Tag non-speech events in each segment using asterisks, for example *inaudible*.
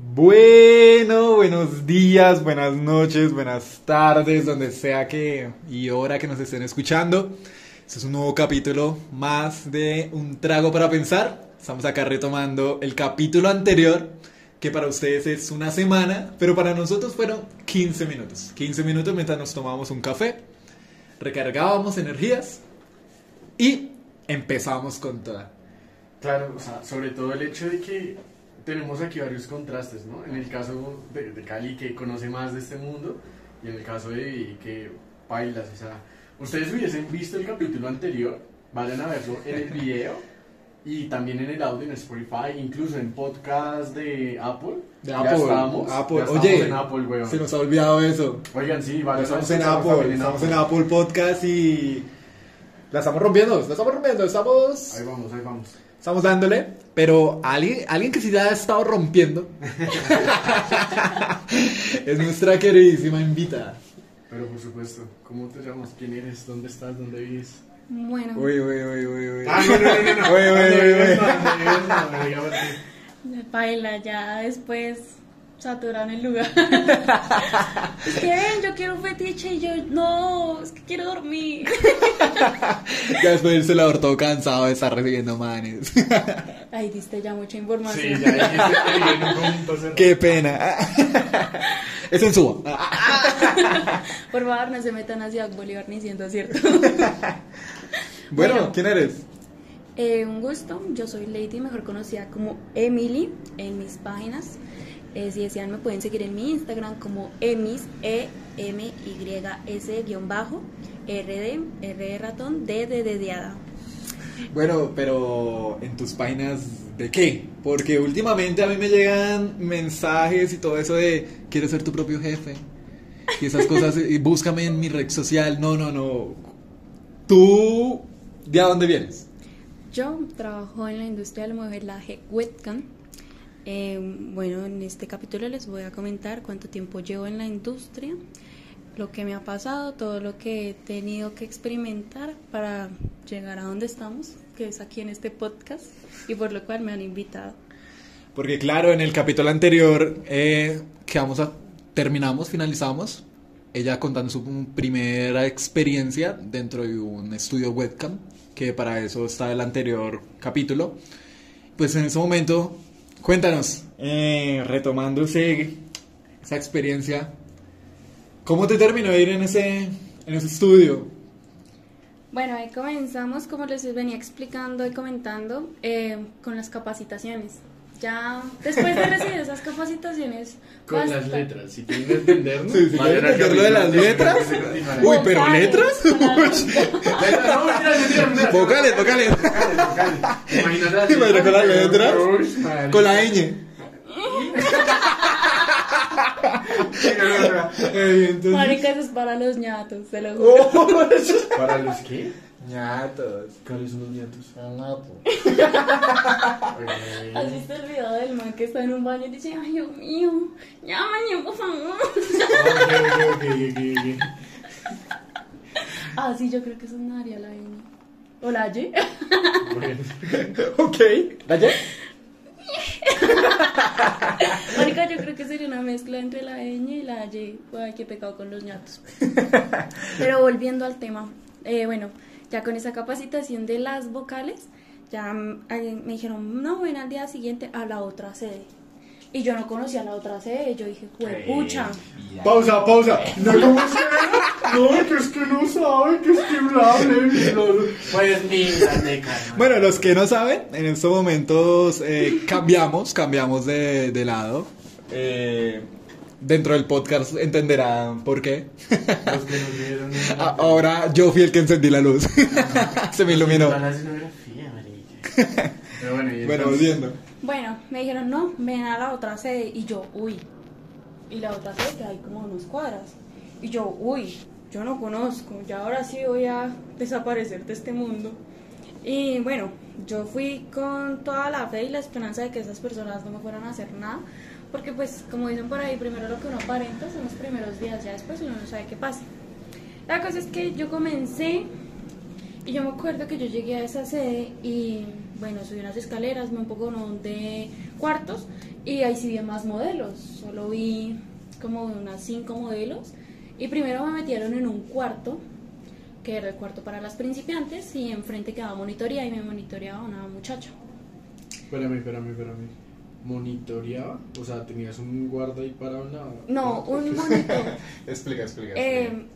Bueno, buenos días, buenas noches, buenas tardes, donde sea que y hora que nos estén escuchando. Este es un nuevo capítulo más de Un Trago para Pensar. Estamos acá retomando el capítulo anterior, que para ustedes es una semana, pero para nosotros fueron 15 minutos. 15 minutos mientras nos tomábamos un café, recargábamos energías y empezamos con toda. Claro, o sea, sobre todo el hecho de que tenemos aquí varios contrastes, ¿no? En el caso de, de Cali, que conoce más de este mundo, y en el caso de Vivi, que bailas, o sea, ustedes hubiesen visto el capítulo anterior, vayan a verlo en el video y también en el audio en Spotify, incluso en podcast de Apple. De ya Apple, estamos, Apple. ya estamos Oye, en Apple, weón. Se nos ha olvidado eso. Oigan, sí, vale, estamos en Apple, también estamos en Apple Podcast y la estamos rompiendo, la estamos rompiendo, estamos, Ahí vamos, ahí vamos. estamos dándole, pero alguien, alguien que sí ya ha estado rompiendo *laughs* es nuestra queridísima invitada. Pero por supuesto, ¿cómo te llamas? ¿Quién eres? ¿Dónde estás? ¿Dónde vives? Bueno, Uy, uy, uy, uy, uy. Ah, no, no, no, no. Uy, uy, uy, uy. baila ya después saturaron el lugar. *laughs* es que ven, yo quiero un fetiche y yo no, es que quiero dormir. *laughs* Ya después el celador todo cansado de estar recibiendo manes. *laughs* Ahí diste ya mucha Sí, información. ya dijiste. Qué pena. Es en suba. Por favor, no se metan a Ciudad Bolívar ni siendo cierto. Bueno, Bueno. ¿quién eres? Eh, un gusto, yo soy Lady, mejor conocida como Emily en mis páginas. Eh, si desean me pueden seguir en mi Instagram como emis, e m y s guion bajo, r d r ratón, d de dedeada. Bueno, pero en tus páginas de qué? Porque últimamente a mí me llegan mensajes y todo eso de quiero ser tu propio jefe y esas *laughs* cosas y búscame en mi red social. No, no, no. ¿Tú de a dónde vienes? Yo trabajo en la industria del modelaje webcam. Eh, bueno, en este capítulo les voy a comentar cuánto tiempo llevo en la industria, lo que me ha pasado, todo lo que he tenido que experimentar para llegar a donde estamos, que es aquí en este podcast, y por lo cual me han invitado. Porque claro, en el capítulo anterior eh, que vamos a terminamos, finalizamos, ella contando su primera experiencia dentro de un estudio webcam, que para eso está el anterior capítulo. Pues en ese momento, cuéntanos, eh, retomando ese, esa experiencia, ¿cómo te terminó de ir en ese, en ese estudio? Bueno, ahí comenzamos, como les venía explicando y comentando, eh, con las capacitaciones. Ya después de recibir esas capacitaciones, Con basta- las letras, si quieren entendernos. Sí, sí, vayan ¿quieren al entender lo de las letras? Uy, pero letras. Vocales, vocales. Imagínate con las letras. Con la ñ. Entonces- Marica, eso es para los ñatos, te lo juro. Oh, ¿Para los qué? Ñatos. ¿Cuáles son los nietos? ¿Has visto el video del man que está en un baño y dice, ay, Dios mío, llámame, por favor? Ah, sí, yo creo que eso no haría la N. ¿O la Y? Ok. ¿La Y? Marica, yo creo que sería una mezcla entre la ñ y la Y. Ay, qué pecado con los ñatos. *laughs* Pero volviendo al tema, eh, bueno, ya con esa capacitación de las vocales, ya mm, me dijeron, no, ven al día siguiente a la otra sede. Y yo no conocía la otra sede, yo dije, pucha. Pausa, pausa. No, ¿cómo se llama? No, que es que no sabe, que es que bla, bla, bla. Pues mira. Bueno, los que no saben, en estos momentos eh, cambiamos, cambiamos de, de lado. Eh, dentro del podcast entenderán por qué. Los que nos vieron en *laughs* Ahora yo fui el que encendí la luz. *laughs* Se me iluminó. Pero bueno, y Bueno, volviendo. Bueno, me dijeron, no, ven a la otra sede. Y yo, uy. Y la otra sede que hay como unos cuadras. Y yo, uy, yo no conozco. Ya ahora sí voy a desaparecer de este mundo. Y bueno, yo fui con toda la fe y la esperanza de que esas personas no me fueran a hacer nada. Porque pues, como dicen por ahí, primero lo que uno aparenta son los primeros días. Ya después uno no sabe qué pasa. La cosa es que yo comencé y yo me acuerdo que yo llegué a esa sede y bueno, subí unas escaleras, me un poco de cuartos y ahí sí vi más modelos. Solo vi como unas cinco modelos. Y primero me metieron en un cuarto, que era el cuarto para las principiantes, y enfrente quedaba monitoría y me monitoreaba una muchacha. Espérame, espérame, espérame. ¿Monitoreaba? O sea, ¿tenías un guarda ahí para una...? No, un monitor. *laughs* explica, explica. Eh, explica.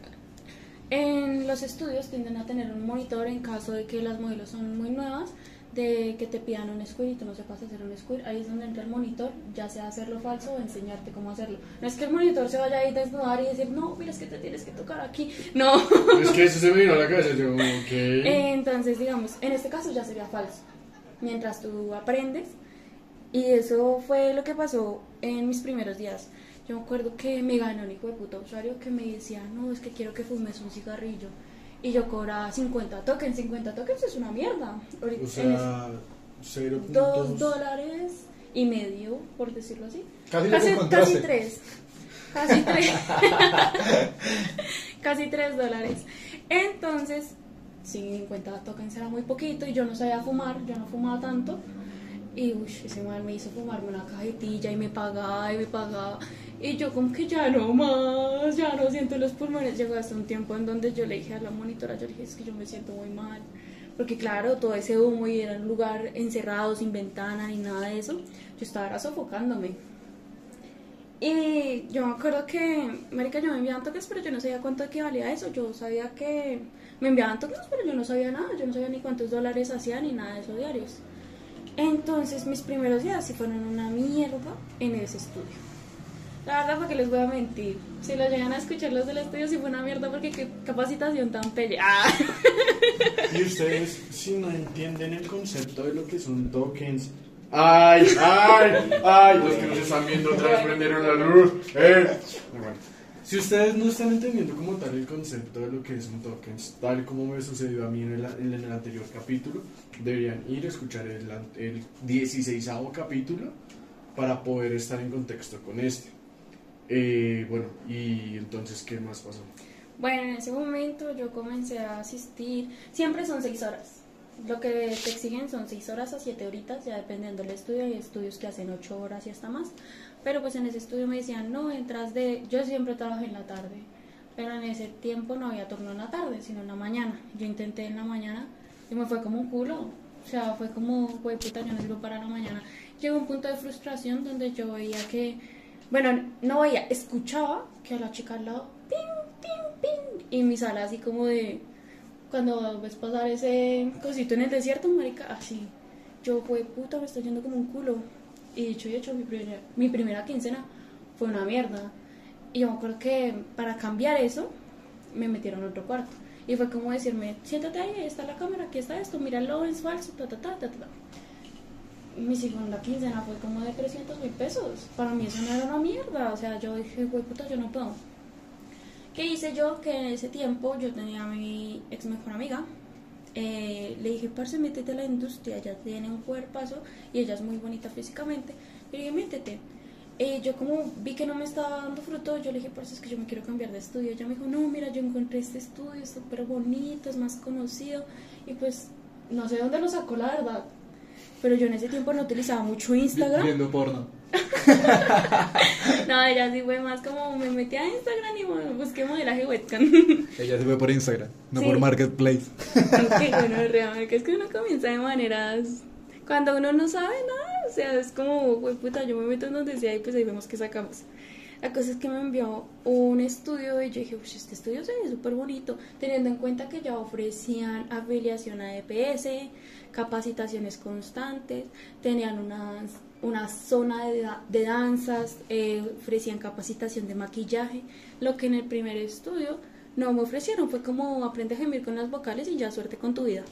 en los estudios tienden a tener un monitor en caso de que las modelos son muy nuevas, de que te pidan un square y tú no sepas hacer un square. Ahí es donde entra el monitor, ya sea hacerlo falso o enseñarte cómo hacerlo. No es que el monitor se vaya a ir a desnudar y decir, no, mira, es que te tienes que tocar aquí. *laughs* No. Es que eso se me vino a la cabeza. Yo, ok. Entonces, digamos, en este caso ya sería falso. Mientras tú aprendes. Y eso fue lo que pasó en mis primeros días. Yo me acuerdo que me ganó un hijo de puta usuario que me decía, no, es que quiero que fumes un cigarrillo. Y yo cobraba 50 tokens. 50 tokens es una mierda. Ahorita- O sea, 0.2. es- dos dólares y medio, por decirlo así. Casi casi, casi tres. Casi tres. *laughs* casi tres dólares. Entonces, 50 tokens era muy poquito y yo no sabía fumar, yo no fumaba tanto. Y uy, ese man me hizo fumarme una cajetilla y me pagaba y me pagaba. Y yo como que ya no más, ya no siento los pulmones. Llegó hasta un tiempo en donde yo le dije a la monitora, yo le dije, es que yo me siento muy mal. Porque claro, todo ese humo y era un lugar encerrado, sin ventana ni nada de eso. Yo estaba era sofocándome. Y yo me acuerdo que, marica, yo me enviaban toques, pero yo no sabía cuánto equivalía eso. Yo sabía que me enviaban toques, pero yo no sabía nada. Yo no sabía ni cuántos dólares hacían ni nada de eso diarios. Entonces, mis primeros días sí fueron una mierda en ese estudio. La verdad, porque les voy a mentir. Si lo llegan a escuchar los del estudio, sí fue una mierda porque qué capacitación tan pelle. Ah. Y ustedes, si no entienden el concepto de lo que son tokens. ¡Ay, ay, ay! Los que nos están viendo vez prendieron la luz. ¡Eh! Si ustedes no están entendiendo como tal el concepto de lo que es un tokens, tal como me sucedió a mí en el, en el anterior capítulo, deberían ir a escuchar el, el 16 capítulo para poder estar en contexto con este. Eh, bueno, y entonces, ¿qué más pasó? Bueno, en ese momento yo comencé a asistir. Siempre son seis horas. Lo que te exigen son seis horas a siete horitas, ya dependiendo del estudio. Hay estudios que hacen ocho horas y hasta más. Pero pues en ese estudio me decían, no, entras de... Yo siempre trabajé en la tarde. Pero en ese tiempo no había turno en la tarde, sino en la mañana. Yo intenté en la mañana y me fue como un culo. O sea, fue como, güey, puta, yo no sirvo para la mañana. Llegó un punto de frustración donde yo veía que, bueno, no veía, escuchaba que a la chica al lado, ping, ping, ping, y mi sala así como de, cuando ves pasar ese cosito en el desierto, marica, así. Yo, güey, puta, me estoy yendo como un culo. Y dicho y hecho, mi primera, mi primera quincena fue una mierda. Y yo me acuerdo que para cambiar eso, me metieron a otro cuarto. Y fue como decirme, siéntate ahí, ahí está la cámara, aquí está esto, míralo, es falso, ta, ta, ta, ta, ta. Mi segunda quincena fue como de 300 mil pesos. Para mí eso no era una mierda. O sea, yo dije, güey, puta, yo no puedo. ¿Qué hice yo? Que en ese tiempo yo tenía a mi ex mejor amiga. Eh, le dije, parce, métete a la industria, ella tiene un cuerpazo y ella es muy bonita físicamente. Y le dije, métete. Eh, yo como vi que no me estaba dando fruto, yo le dije, parce, es que yo me quiero cambiar de estudio. Ella me dijo, no, mira, yo encontré este estudio, es súper bonito, es más conocido. Y pues, no sé dónde lo sacó, la verdad. Pero yo en ese tiempo no utilizaba mucho Instagram. Viendo porno. *laughs* No, ella sí fue más como me metí a Instagram y bueno, busqué modelaje webcam. Ella se fue por Instagram, no Sí. por Marketplace. *laughs* Qué *laughs* bueno, realmente, es que uno comienza de maneras cuando uno no sabe nada, o sea, es como, güey, puta, yo me meto en donde sea y pues ahí vemos qué sacamos. La cosa es que me envió un estudio y yo dije, uy, este estudio se ve súper bonito, teniendo en cuenta que ya ofrecían afiliación a EPS, capacitaciones constantes, tenían una, una zona de, de danzas, eh, ofrecían capacitación de maquillaje, lo que en el primer estudio no me ofrecieron, fue como aprende a gemir con las vocales y ya suerte con tu vida.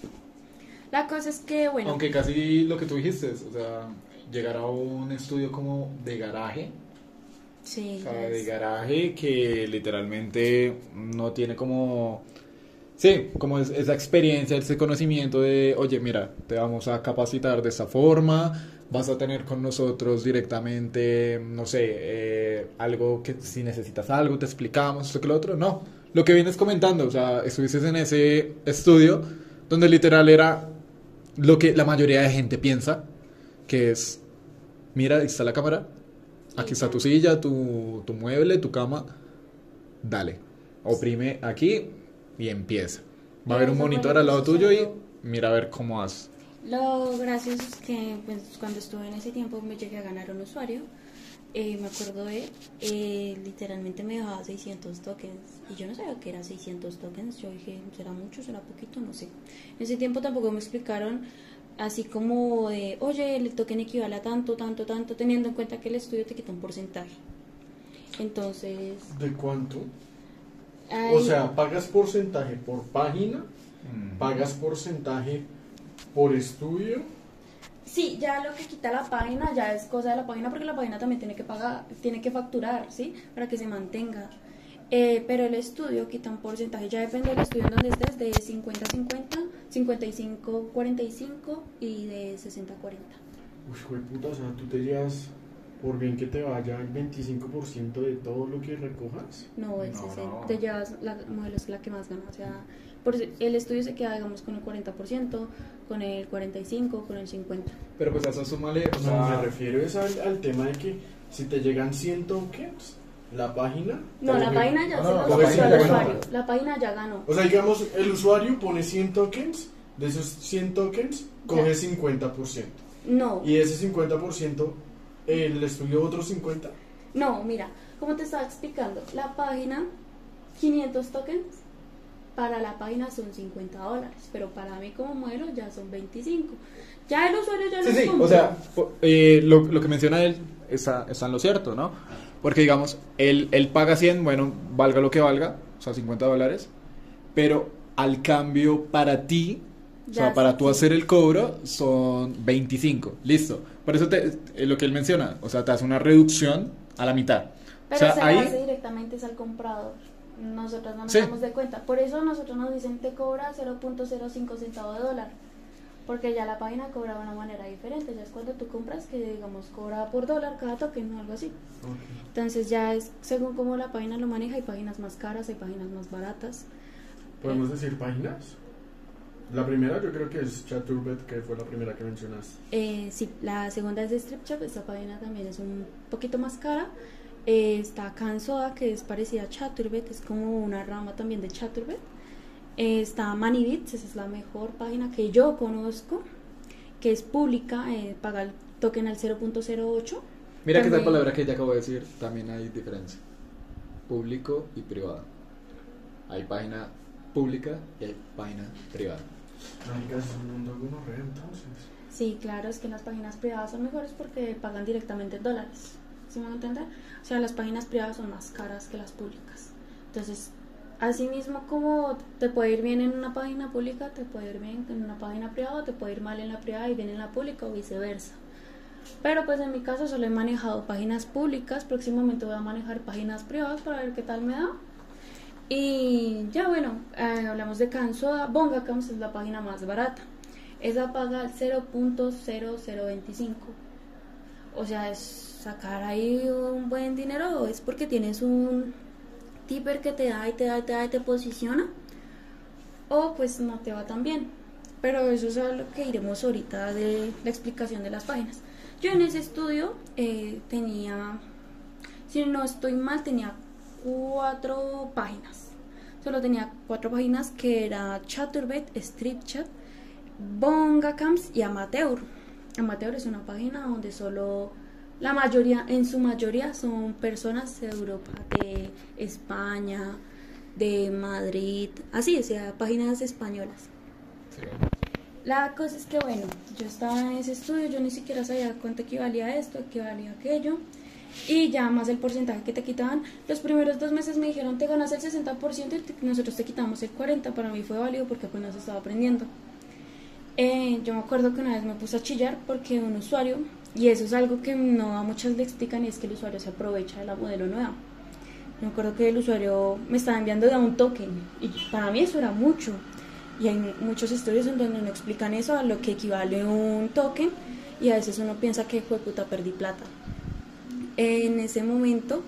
La cosa es que, bueno, Aunque casi lo que tú dijiste, o sea, llegar a un estudio como de garaje, sí, o sea, de garaje que literalmente no tiene como, sí, como es- esa experiencia, ese conocimiento de, oye, mira, te vamos a capacitar de esta forma, vas a tener con nosotros directamente, no sé, eh, algo que si necesitas algo, te explicamos, esto que lo otro, no. Lo que vienes comentando, o sea, estuviste en ese estudio donde literal era lo que la mayoría de gente piensa, que es mira, ahí está la cámara, aquí está tu silla, tu, tu mueble, tu cama, dale, oprime aquí y empieza. Va a haber un monitor al lado tuyo y mira a ver cómo haces. Lo gracioso es que pues, cuando estuve en ese tiempo me llegué a ganar un usuario. eh, me acuerdo de, eh, literalmente me dejaba 600 tokens y yo no sabía que era 600 tokens. Yo dije, ¿será mucho? ¿Será poquito? No sé. En ese tiempo tampoco me explicaron así como de, oye, el token equivale a tanto, tanto, tanto, teniendo en cuenta que el estudio te quita un porcentaje. Entonces, ¿De cuánto? O sea, pagas porcentaje por página, pagas porcentaje por estudio. Sí, ya lo que quita la página ya es cosa de la página porque la página también tiene que pagar, tiene que facturar, ¿sí? Para que se mantenga. Eh, pero el estudio quita un porcentaje, ya depende del estudio en donde estés, de 50-50, 55-45 y de 60-40. Uy, güey, puta, o sea, tú te llevas, por bien que te vaya, el 25% de todo lo que recojas. No, el No, 60, no. te llevas, la modelo es la que más gana, o sea, por, el estudio se queda, digamos, con el 40%, con el 45%, con el 50%. Pero pues a eso súmale, o No, sea, me refiero es al, al tema de que si te llegan 100 tokens, la página... No, la página ya No, se no, lo la ya usuario, la página ya ganó. O sea, digamos, el usuario pone 100 tokens, de esos 100 tokens, coge 50%. No, Y ese 50%, el estudio otro 50%. No, mira, como te estaba explicando, la página, 500 tokens, para la página son 50 dólares, pero para mí como modelo ya son 25. Ya el usuario ya Sí, los sí, o sea, eh, lo, lo que menciona él está, está en lo cierto, ¿no? Porque, digamos, él, él paga 100, bueno, valga lo que valga, o sea, 50 dólares, pero al cambio para ti, o sea, para tú sí. hacer el cobro, son 25, listo. Por eso te, eh, lo que él menciona, o sea, te hace una reducción a la mitad. Pero o sea, se ahí... hace directamente es al comprador. Nosotros no nos Sí. damos de cuenta. Por eso nosotros nos dicen te cobra 0.05 centavo de dólar. Porque ya la página cobra de una manera diferente. Ya es cuando tú compras que, digamos, cobra por dólar cada token o algo así. Entonces ya es según cómo la página lo maneja. Hay páginas más caras, hay páginas más baratas. ¿Podemos decir páginas? La primera yo creo que es Chaturbet, que fue la primera que mencionaste. Eh, sí, la segunda es de StripChap, esta página también es un poquito más cara. Eh, está Cansoda, que es parecida a Chaturbet, es como una rama también de Chaturbet. Eh, está Manibits, esa es la mejor página que yo conozco, que es pública, eh, paga el token al 0.08. Mira que esa palabra que ella acabo de decir, también hay diferencia. Público y privado. Hay página pública y hay página privada. Sí, claro, es que las páginas privadas son mejores porque pagan directamente en dólares. ¿Sí me van a entender? O sea, las páginas privadas son más caras que las públicas. Entonces, así mismo como te puede ir bien en una página pública, te puede ir bien en una página privada, te puede ir mal en la privada y bien en la pública o viceversa. Pero pues en mi caso solo he manejado páginas públicas, próximamente voy a manejar páginas privadas para ver qué tal me da. Y ya bueno, eh, hablamos de Cansoda, Bongacams es la página más barata. Esa paga el 0.0025. O sea, es sacar ahí un buen dinero es porque tienes un tipper que te da y te da y te da y te posiciona. O pues no te va tan bien. Pero eso es a lo que iremos ahorita de la explicación de las páginas. Yo en ese estudio eh, tenía, si no estoy mal, tenía cuatro páginas. Solo tenía cuatro páginas que era Chaturbet, StripChat, Bongacams y Amateur. Amateur es una página donde solo la mayoría, en su mayoría, son personas de Europa, de España, de Madrid, así, o sea, páginas españolas. La cosa es que, bueno, yo estaba en ese estudio, yo ni siquiera sabía cuánto equivalía esto, equivalía aquello. Y ya más el porcentaje que te quitaban. Los primeros dos meses me dijeron, te ganas el 60% y nosotros te quitamos el 40%. Para mí fue válido porque apenas estaba aprendiendo. Eh, yo me acuerdo que una vez me puse a chillar porque un usuario, y eso es algo que no a muchas le explican, y es que el usuario se aprovecha de la modelo nueva. Me acuerdo que el usuario me estaba enviando de un token, y para mí eso era mucho. Y hay muchos estudios en donde no explican eso a lo que equivale un token, y a veces uno piensa que fue puta perdí plata. En ese momento,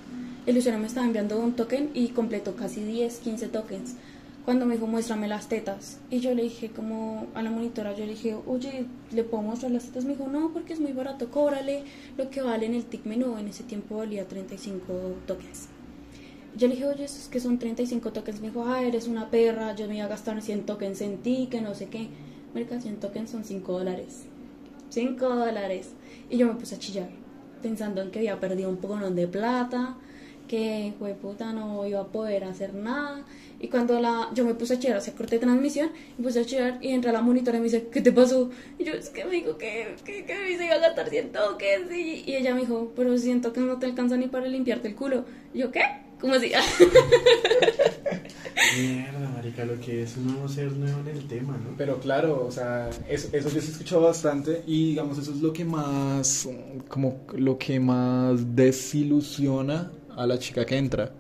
el usuario me estaba enviando un token y completó casi 10, 15 tokens. cuando me dijo, muéstrame las tetas. Y yo le dije, como a la monitora, yo le dije, oye, ¿le puedo mostrar las tetas? Me dijo, no, porque es muy barato, cóbrale lo que vale en el TIC menú. En ese tiempo valía 35 tokens. Yo le dije, oye, es que son 35 tokens. Me dijo, ah, eres una perra, yo me iba a gastar 100 tokens en ti, que no sé qué. Marica, 100 tokens son 5 dólares. 5 dólares. Y yo me puse a chillar, pensando en que había perdido un poco de plata, que, fue puta, no iba a poder hacer nada. Y cuando la, yo me puse a chillar, se corté transmisión, y puse a chillar, y entra la monitora y me dice, ¿qué te pasó? Y yo, es que me dijo que, que, que me iba a gastar 100 tokens. Y, y ella me dijo, pero 100 tokens no te alcanza ni para limpiarte el culo. Y yo, ¿qué? ¿Cómo así? *laughs* Mierda, marica, lo que es uno ser nuevo en el tema, ¿no? Pero claro, o sea, eso, eso yo he escuchado bastante y digamos eso es lo que más, como lo que más desilusiona a la chica que entra.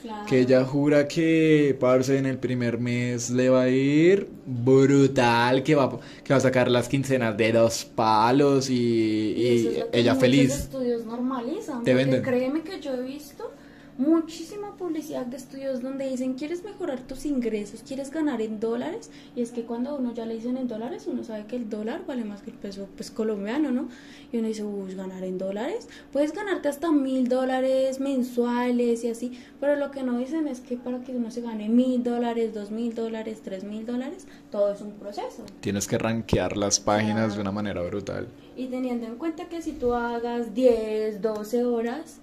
Claro. Que ella jura que, parce, en el primer mes le va a ir brutal, que va, que va a sacar las quincenas de dos palos y, es ella feliz. estudios normalizan. Te venden. Créeme que yo he visto muchísima publicidad de estudios donde dicen quieres mejorar tus ingresos, quieres ganar en dólares y es que cuando a uno ya le dicen en dólares uno sabe que el dólar vale más que el peso pues colombiano, ¿no? Y uno dice, uy, ganar en dólares, puedes ganarte hasta mil dólares mensuales y así, pero lo que no dicen es que para que uno se gane mil dólares, dos mil dólares, tres mil dólares, todo es un proceso. Tienes que rankear las páginas de una manera brutal. Y teniendo en cuenta que si tú hagas 10, 12 horas,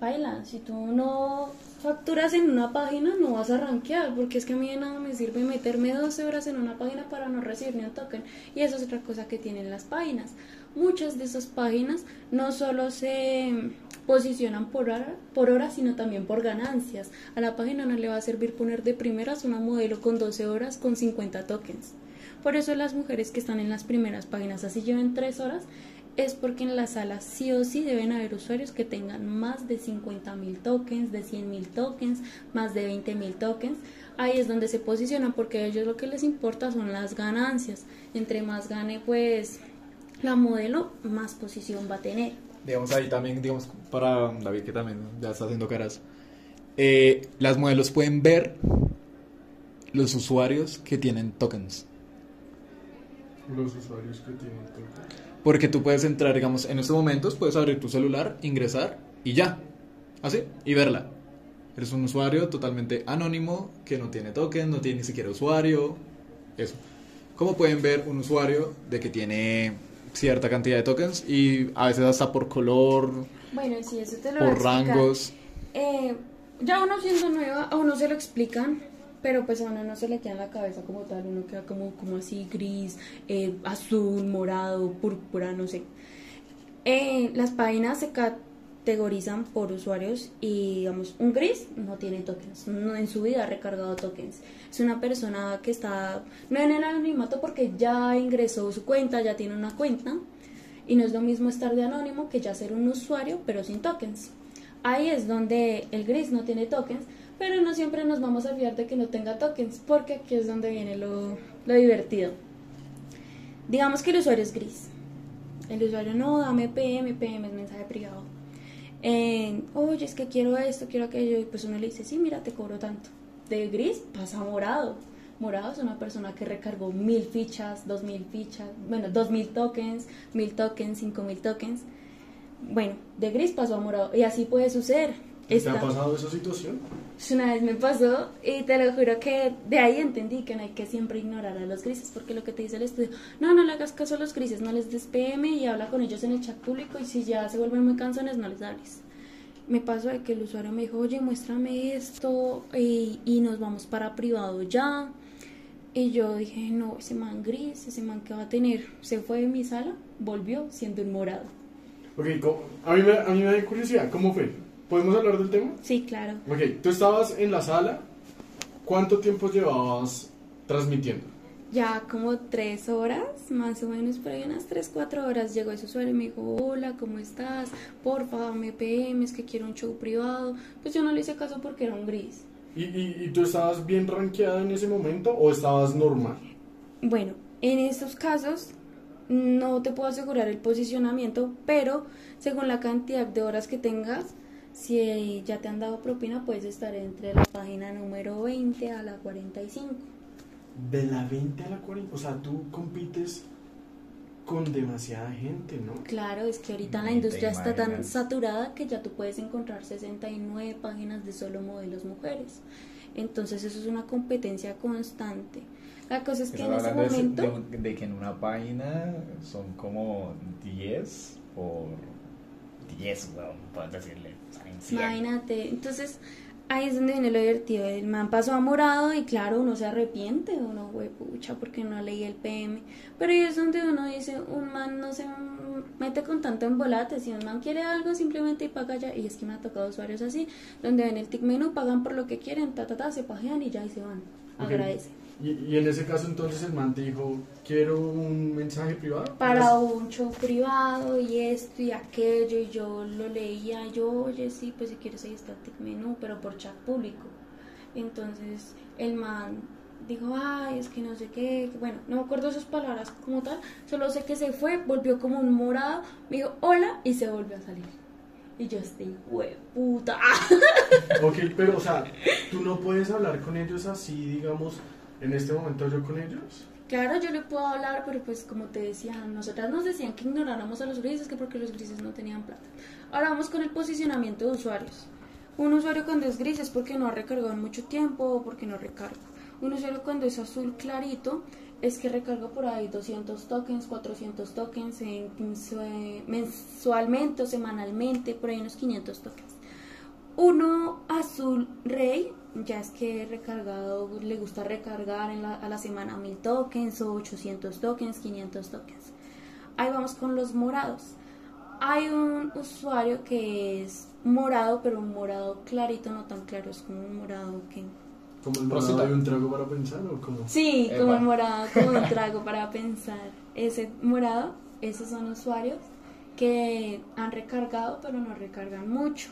baila, si tú no facturas en una página no vas a rankear, porque es que a mí de nada me sirve meterme 12 horas en una página para no recibir ni un token. Y eso es otra cosa que tienen las páginas. Muchas de esas páginas no solo se posicionan por hora, por hora, sino también por ganancias. A la página no le va a servir poner de primeras una modelo con 12 horas con 50 tokens. Por eso las mujeres que están en las primeras páginas, así lleven 3 horas, es porque en la sala sí o sí deben haber usuarios que tengan más de 50 mil tokens, de 100 mil tokens, más de 20 mil tokens. Ahí es donde se posicionan porque a ellos lo que les importa son las ganancias. Entre más gane pues la modelo, más posición va a tener. Digamos ahí también, digamos, para David que también ya está haciendo caras. eh, las modelos pueden ver los usuarios que tienen tokens. Los usuarios que tienen token. Porque tú puedes entrar, digamos, en estos momentos, puedes abrir tu celular, ingresar y ya. Así, y verla. Eres un usuario totalmente anónimo que no tiene token, no tiene ni siquiera usuario. Eso. ¿Cómo pueden ver un usuario de que tiene cierta cantidad de tokens y a veces hasta por color, Bueno, sí, eso te lo por rangos? Eh, ya uno siendo nueva, a uno se lo explican, pero pues a uno no se le queda en la cabeza como tal, uno queda como, como así gris, eh, azul, morado, púrpura, no sé. Eh, las páginas se categorizan por usuarios y digamos, un gris no tiene tokens, no en su vida ha recargado tokens. Es una persona que está no en el anonimato porque ya ingresó su cuenta, ya tiene una cuenta. Y no es lo mismo estar de anónimo que ya ser un usuario pero sin tokens. Ahí es donde el gris no tiene tokens, pero no siempre nos vamos a fiar de que no tenga tokens, porque aquí es donde viene lo, lo divertido. Digamos que el usuario es gris. El usuario no, dame PM, PM es mensaje privado. Oye, es que quiero esto, quiero aquello, y pues uno le dice, sí, mira, te cobro tanto. De gris pasa a morado. Morado es una persona que recargó mil fichas, dos mil fichas, bueno, dos mil tokens, mil tokens, cinco mil tokens. Bueno, de gris pasó a morado. Y así puede suceder. ¿Te Está- ha pasado esa situación? una vez me pasó y te lo juro que de ahí entendí que no hay que siempre ignorar a los grises porque lo que te dice el estudio, no, no le hagas caso a los grises, no les des PM y habla con ellos en el chat público y si ya se vuelven muy cansones no les hables. Me pasó de que el usuario me dijo, oye, muéstrame esto y, y nos vamos para privado ya. Y yo dije, no, ese man gris, ese man que va a tener, se fue de mi sala, volvió siendo un morado. Ok, a mí, me, a mí me da curiosidad, ¿cómo fue? ¿Podemos hablar del tema? Sí, claro. Ok, tú estabas en la sala, ¿cuánto tiempo llevabas transmitiendo? Ya como tres horas, más o menos, por ahí unas tres, cuatro horas, llegó ese usuario y me dijo, hola, ¿cómo estás? Porfa, me PM, es que quiero un show privado. Pues yo no le hice caso porque era un gris. ¿Y, y, y tú estabas bien rankeada en ese momento o estabas normal? Bueno, en estos casos no te puedo asegurar el posicionamiento, pero según la cantidad de horas que tengas, Si ya te han dado propina, puedes estar entre la página número 20 a la 45. De la 20 a la 40, o sea, tú compites con demasiada gente, ¿no? Claro, es que ahorita la industria está tan saturada que ya tú puedes encontrar 69 páginas de solo modelos mujeres. Entonces eso es una competencia constante. La cosa es que en ese momento... de, de que en una página son como 10 por 10, weón, puedes decirle. Salen 100. Imagínate, entonces ahí es donde viene lo divertido. El man pasó a morado y claro, uno se arrepiente, uno, güey, pucha, porque no leí el PM. Pero ahí es donde uno dice, un man no se mete con tanto embolate. Si un man quiere algo, simplemente y paga ya. Y es que me ha tocado usuarios así, donde ven el tic menú, pagan por lo que quieren, ta, ta, ta, se pajean y ya y se van. Agradece. Y, y en ese caso entonces el man te dijo, quiero un mensaje privado. Para un show privado y esto y aquello, y yo lo leía, yo, oye, sí, pues si quieres ahí está el menú, pero por chat público. Entonces el man dijo, ay, es que no sé qué, bueno, no me acuerdo sus palabras como tal, solo sé que se fue, volvió como un morado, me dijo, hola, y se volvió a salir. Y yo estoy, puta. *laughs* Ok, pero o sea, tú no puedes hablar con ellos así, digamos, en este momento yo con ellos. Claro, yo le puedo hablar, pero pues como te decía, nosotras nos decían que ignoráramos a los grises, que porque los grises no tenían plata. Ahora vamos con el posicionamiento de usuarios. Un usuario cuando es gris es porque no ha recargado en mucho tiempo o porque no recarga. Un usuario cuando es azul clarito es que recarga por ahí 200 tokens, 400 tokens en, mensue- mensualmente o semanalmente, por ahí unos 500 tokens. Uno azul rey, ya es que recargado, le gusta recargar en la- a la semana 1000 tokens o 800 tokens, 500 tokens. Ahí vamos con los morados. Hay un usuario que es morado, pero un morado clarito, no tan claro, es como un morado que... Como el morado de un trago para pensar o como... Sí, Epa. como el morado, como un *laughs* trago para pensar. Ese morado, esos son usuarios que han recargado, pero no recargan mucho.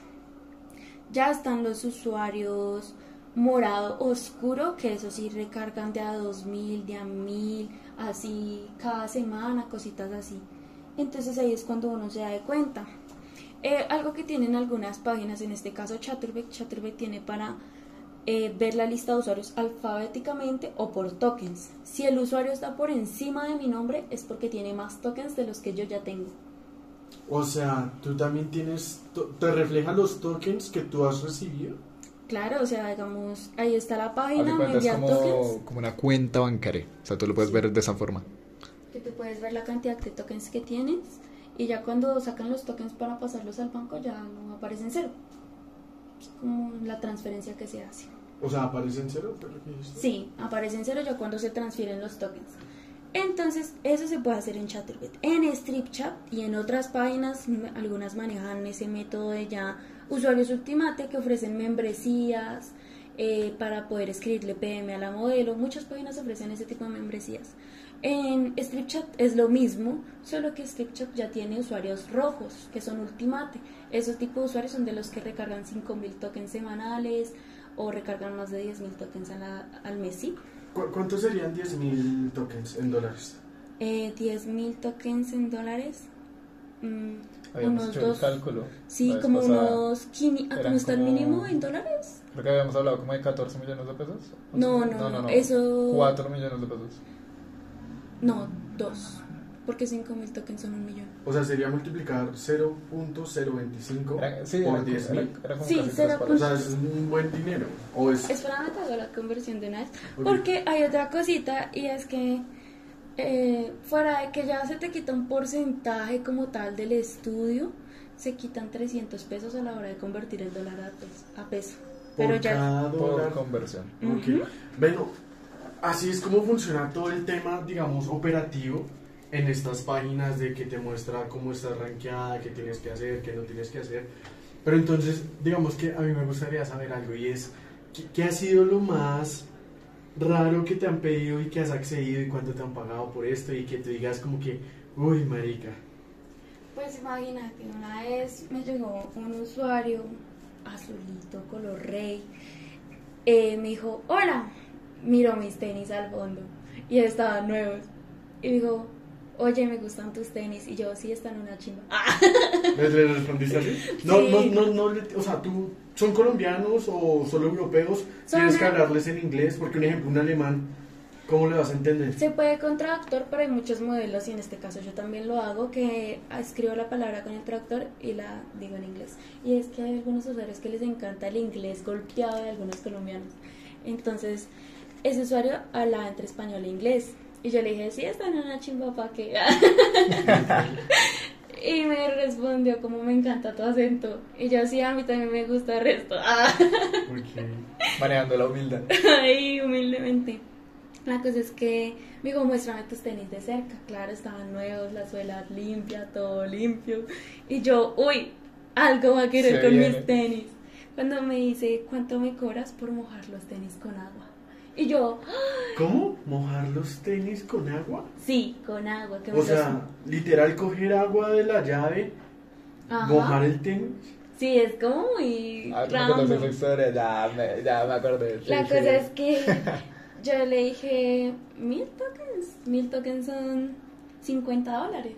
Ya están los usuarios morado oscuro, que eso sí recargan de a 2000, de a 1000, así cada semana, cositas así. Entonces ahí es cuando uno se da de cuenta. Eh, algo que tienen algunas páginas, en este caso Chatterbeck, Chatterbeck tiene para eh, ver la lista de usuarios alfabéticamente o por tokens. Si el usuario está por encima de mi nombre es porque tiene más tokens de los que yo ya tengo. O sea, tú también tienes, to- te reflejan los tokens que tú has recibido. Claro, o sea, digamos, ahí está la página, me cuenta, es envía tokens, como, como una cuenta bancaria. O sea, tú lo puedes ver de esa forma. que tú puedes ver la cantidad de tokens que tienes y ya cuando sacan los tokens para pasarlos al banco ya no aparecen cero. Es como la transferencia que se hace. O sea, aparece en cero. Sí, aparecen cero ya cuando se transfieren los tokens. Entonces, eso se puede hacer en Chatterbait. En StripChat y en otras páginas, algunas manejan ese método de ya usuarios Ultimate que ofrecen membresías eh, para poder escribirle PM a la modelo. Muchas páginas ofrecen ese tipo de membresías. En StripChat es lo mismo, solo que StripChat ya tiene usuarios rojos, que son Ultimate. Esos tipos de usuarios son de los que recargan 5000 tokens semanales o recargan más de 10000 tokens la- al mes. ¿sí? ¿Cu- ¿Cuántos serían 10.000 tokens en dólares? Eh, 10.000 tokens en dólares. mm, Habíamos unos hecho dos. el cálculo. Sí, como unos. quini- ¿A Eran cómo está el mínimo en dólares? Creo que habíamos hablado como de 14 millones de pesos. No, no, no, eso- 4 millones de pesos. No, dos. Porque 5.000 tokens son un millón. O sea, sería multiplicar 0.025 Era, sí, por era, 10.000. era, era como Sí, casi cero tres O palos. sea, es un buen dinero. O es... Espérame, te hago la conversión de una vez. Porque hay otra cosita y es que eh, fuera de que ya se te quita un porcentaje como tal del estudio, se quitan 300 pesos a la hora de convertir el dólar a, pes- a peso. por Pero ya... cada Por conversión. Ok. Bueno, así es como funciona todo el tema, digamos, operativo en estas páginas de que te muestra cómo estás rankeada, qué tienes que hacer, qué no tienes que hacer. Pero entonces, digamos que a mí me gustaría saber algo y es, ¿qué, qué ha sido lo más raro que te han pedido y que has accedido y cuánto te han pagado por esto y que te digas como que, uy, marica, Pues imagínate, una vez me llegó un usuario azulito, color rey, eh, me dijo, hola, miró mis tenis al fondo y estaban nuevos. Y dijo, oye, me gustan tus tenis. Y yo, sí, están una chimba. *laughs* ¿Le, le respondiste así? No, Sí. no, no, no, le- o sea, tú, ¿son colombianos o solo europeos? Son Tienes que hablarles en inglés, porque un ejemplo, un alemán, ¿cómo le vas a entender? Se puede con traductor, pero hay muchos modelos y en este caso yo también lo hago, que escribo la palabra con el traductor y la digo en inglés. Y es que hay algunos usuarios que les encanta el inglés golpeado de algunos colombianos. Entonces, ese usuario habla entre español e inglés. Y yo le dije, sí, está en una chimba pa' que... *laughs* y me respondió, como me encanta tu acento. Y yo, sí, a mí también me gusta el resto. Ok. *laughs* Manejando la humildad. Ahí, humildemente. La cosa es que me dijo, muéstrame tus tenis de cerca. Claro, estaban nuevos, la suela limpia, todo limpio. Y yo, uy, algo va a querer Se con viene. mis tenis. Cuando me dice, ¿cuánto me cobras por mojar los tenis con agua? Y yo, ¿Cómo? ¿Mojar los tenis con agua? sí, con agua. Me O sea, literal coger agua de la llave, Ajá. mojar el tenis. Sí, es como muy Ah, me historia, ya me, ya me acordé. sí, La sí. cosa es que *laughs* yo le dije, mil tokens. Mil tokens son 50 dólares.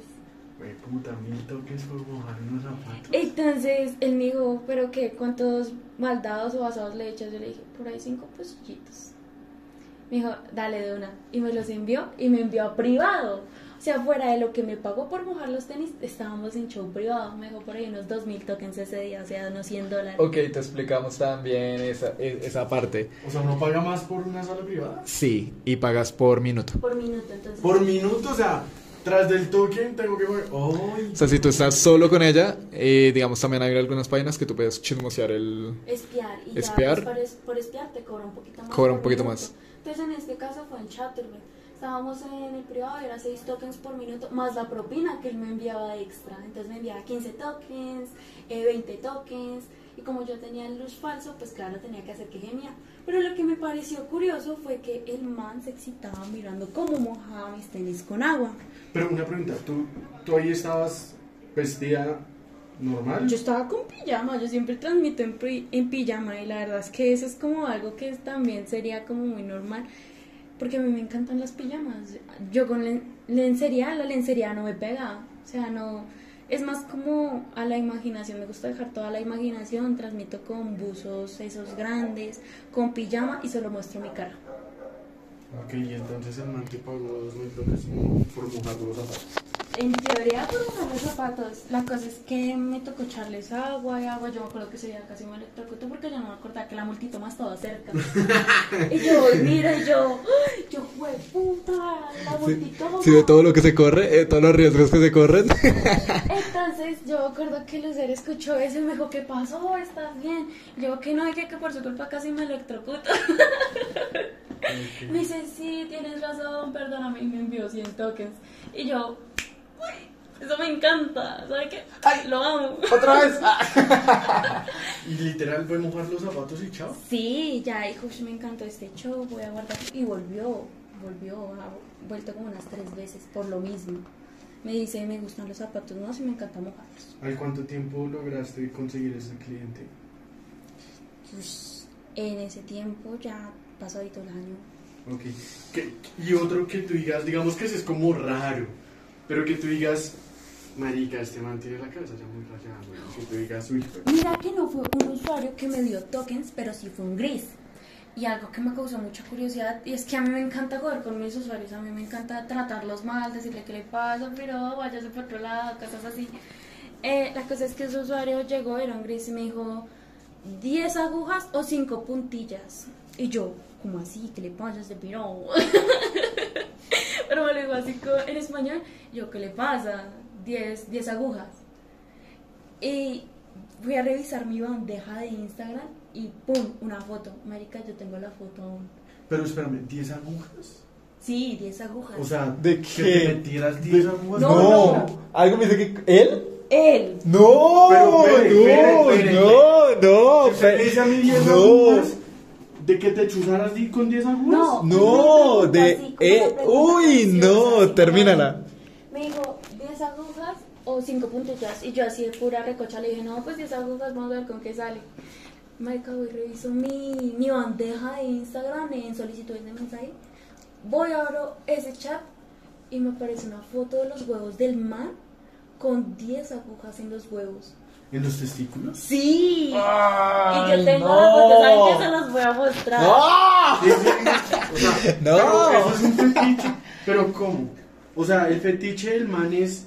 Güey, puta, mil toques por mojar unos zapatos. Entonces él me dijo, ¿pero qué? ¿Cuántos maldados o basados le echas? Yo le dije, por ahí cinco pesillitos. Me dijo, dale de una. Y me los envió y me envió a privado. O sea, fuera de lo que me pagó por mojar los tenis, estábamos en show privado. Me dejó por ahí unos dos mil tokens ese día, o sea, unos 100 dólares. Ok, te explicamos también esa, e- esa parte. O sea, ¿uno paga más por una sala privada? Sí, y pagas por minuto. Por minuto, entonces. Por minuto, o sea, tras del token tengo que pagar. ¡Ay! O sea, si tú estás solo con ella, eh, digamos, también hay algunas páginas que tú puedes chismosear el... Espiar. Y Espiar. ya pues, por, es- por espiar te cobra un poquito más. Cobra un poquito minuto. más. Entonces en este caso fue en Chatterbait. Estábamos en el privado era 6 tokens por minuto, más la propina que él me enviaba extra. Entonces me enviaba 15 tokens, eh, 20 tokens. Y como yo tenía el luz falso, pues claro, tenía que hacer que gemía. Pero lo que me pareció curioso fue que el man se excitaba mirando cómo mojaba mis tenis con agua. Pero una pregunta, ¿tú, tú ahí estabas vestida normal? Yo estaba con pijama, yo siempre transmito en, en pijama y la verdad es que eso es como algo que también sería como muy normal, porque a mí me encantan las pijamas. Yo con len- lencería, la lencería no me pega, o sea, no, es más como a la imaginación, me gusta dejar toda la imaginación, transmito con buzos esos grandes, con pijama y solo muestro mi cara. Ok, y entonces el man te pagó dos mil dólares por mojar los zapatos. En teoría por usar los zapatos, la cosa es que me tocó echarles agua y agua, yo me acuerdo que ese día casi me electrocuto porque yo no me acordaba que la multitoma estaba cerca. y yo *laughs* mira, y yo, yo fue puta, la multitoma. Sí, de todo lo que se corre, eh, todos los riesgos que se corren. Entonces yo me acuerdo que Lucer escuchó eso y me dijo, ¿qué pasó? ¿Estás bien? Y yo que no, y que, que por su culpa casi me electrocuto. *laughs* Me dice, sí, tienes razón, perdóname, y me envió 100 tokens. Y yo, eso me encanta, ¿sabes qué? Lo amo. Otra vez. *laughs* Y literal fue mojar los zapatos y chao. Sí, ya "Ush, me encantó este show, voy a guardar. Y volvió, volvió, ha vuelto como unas tres veces por lo mismo. Me dice, me gustan los zapatos, no, sí me encanta mojarlos. ¿Al cuánto tiempo lograste conseguir ese cliente? Pues, en ese tiempo ya pasó ahorita el año. Ok. ¿Qué- y otro que tú digas, digamos que ese es como raro, pero que tú digas, marica, este man tiene la cabeza ya muy rayada, güey. Que tú digas, uy, pues, Mira que no fue un usuario que me dio tokens, pero sí fue un gris. Y algo que me causó mucha curiosidad, y es que a mí me encanta jugar con mis usuarios, a mí me encanta tratarlos mal, decirle qué le pasa, pero váyase por otro lado, cosas así. Eh, la cosa es que ese usuario llegó, era un gris, y me dijo, 10 agujas o 5 puntillas. Y yo, como así? ¿Qué le pasa a este piro? *laughs* pero me lo dijo así en español, yo, ¿qué le pasa? 10 10 agujas. Y fui a revisar mi bandeja de Instagram y ¡pum! Una foto. Marica, yo tengo la foto aún. pero espérame, ¿10 agujas? Sí, 10 agujas. O sea, ¿De que qué? te metieras 10 agujas. No, No, no. algo me dice que él. él. No, Pero, espere, no, espere. no, no, ¿Usted me fe- dice a mí 10 no, agujas? ¿De que te chuzaras di- con 10 agujas? No. no, de, así, eh, pregunta uy, no, así termínala. Me dijo, 10 agujas o 5 puntillas. Y yo así de pura recocha le dije, no, pues 10 agujas, vamos a ver con qué sale. Marica, voy reviso mi, mi bandeja de Instagram en solicitudes de mensaje. Voy, abro ese chat y me aparece una foto de los huevos del man con 10 agujas en los huevos. ¿En los testículos? Sí. y yo tengo no. foto, ¿saben qué se los voy a mostrar? ¡No! O sea, *laughs* No. pero eso es un fetiche. ¿Pero cómo? O sea, el fetiche del man es,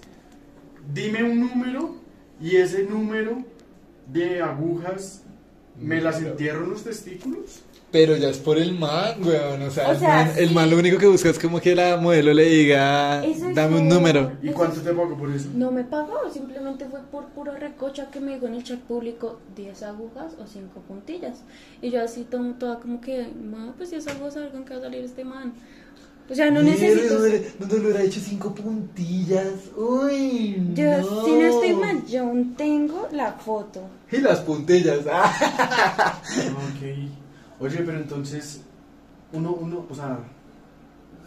dime un número y ese número de agujas me las entierro en los testículos. Pero ya es por el man, weón. O sea, O el, sea, man, el sí. man lo único que busca es como que la modelo le diga, Eso es dame un número. ¿Y cuánto te pago por eso? No me pagó, simplemente fue por puro recocha que me dijo en el chat público 10 agujas o 5 puntillas. Y yo así tomo toda como que, ma, pues 10 agujas, algo que va a salir este man. O sea, no necesito... No te lo hubiera hecho cinco puntillas. Uy. Yo, no. si no estoy mal, yo aún tengo la foto. Y las puntillas. ah. *laughs* Ok. Oye, pero entonces, uno, uno, o sea,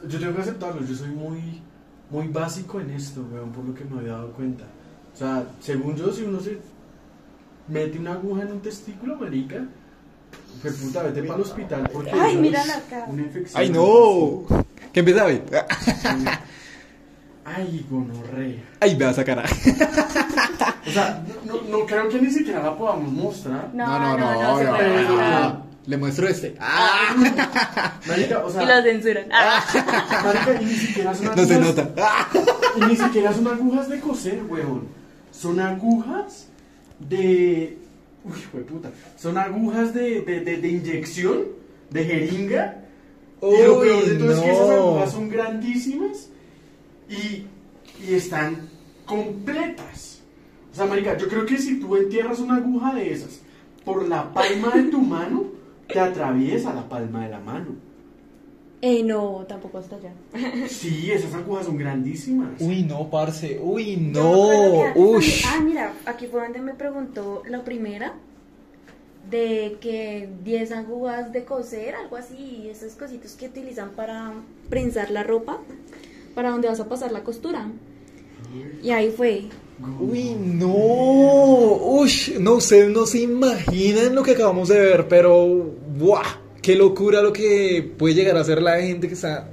yo tengo que aceptarlo, yo soy muy, muy básico en esto, weón, por lo que me había dado cuenta. O sea, según yo, si uno se mete una aguja en un testículo, marica, pues puta, vete para el hospital porque Ay, mira es la cara. Una infección. Ay, no. ¿Qué empieza hoy? Ay, gonorrea. Ay, ve a sacar. O sea, no, no, no creo que ni siquiera la podamos mostrar. No, no, no, se no, puede no. Le muestro este. Ah, Marica, o sea, Y lo censuran. Ah. marica, y ni siquiera son *laughs* no se agujas- nota. Ah. Y ni siquiera son agujas de coser, weón. Son agujas de. Uy, puta. Son agujas de, de, de, de inyección, de jeringa. y lo Uy, peor de todo es que esas agujas son grandísimas y, y están completas. O sea, marica, yo creo que si tú entierras una aguja de esas por la palma de tu mano, te atraviesa la palma de la mano. Ey, no, tampoco hasta allá. *laughs* Sí, esas agujas son grandísimas. Uy, no, parce. Uy, no. que antes Uy. Ah, mira, aquí fue donde me preguntó la primera de que 10 agujas de coser, algo así, y esos cositos que utilizan para prensar la ropa, para donde vas a pasar la costura. Y ahí fue. Uy, no. Uy, no, ustedes no se imaginan lo que acabamos de ver, pero. ¡Buah! Qué locura lo que puede llegar a ser la gente que está.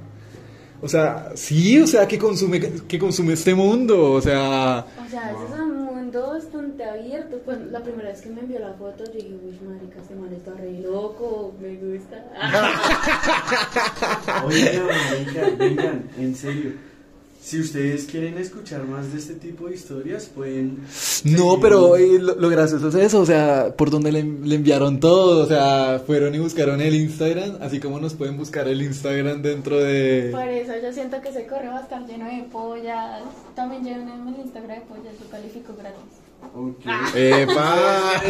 O sea, sí, o sea, que consume, que consume este mundo. O sea. O sea, ese es un mundo bastante abierto. Pues la primera vez que me envió la foto, yo dije, uy, marica, este man está re loco, me gusta. *laughs* Oigan, vengan, en serio. Si ustedes quieren escuchar más de este tipo de historias, pueden. No, pero eh, lo, lo gracioso es eso, o sea, por donde le, le enviaron todo, o sea, fueron y buscaron el Instagram, así como nos pueden buscar el Instagram dentro de... Por eso yo siento que ese correo va a estar lleno de pollas. También lleno el Instagram de pollas, yo califico gratis. Ok. Ah. *laughs* ¡Epa!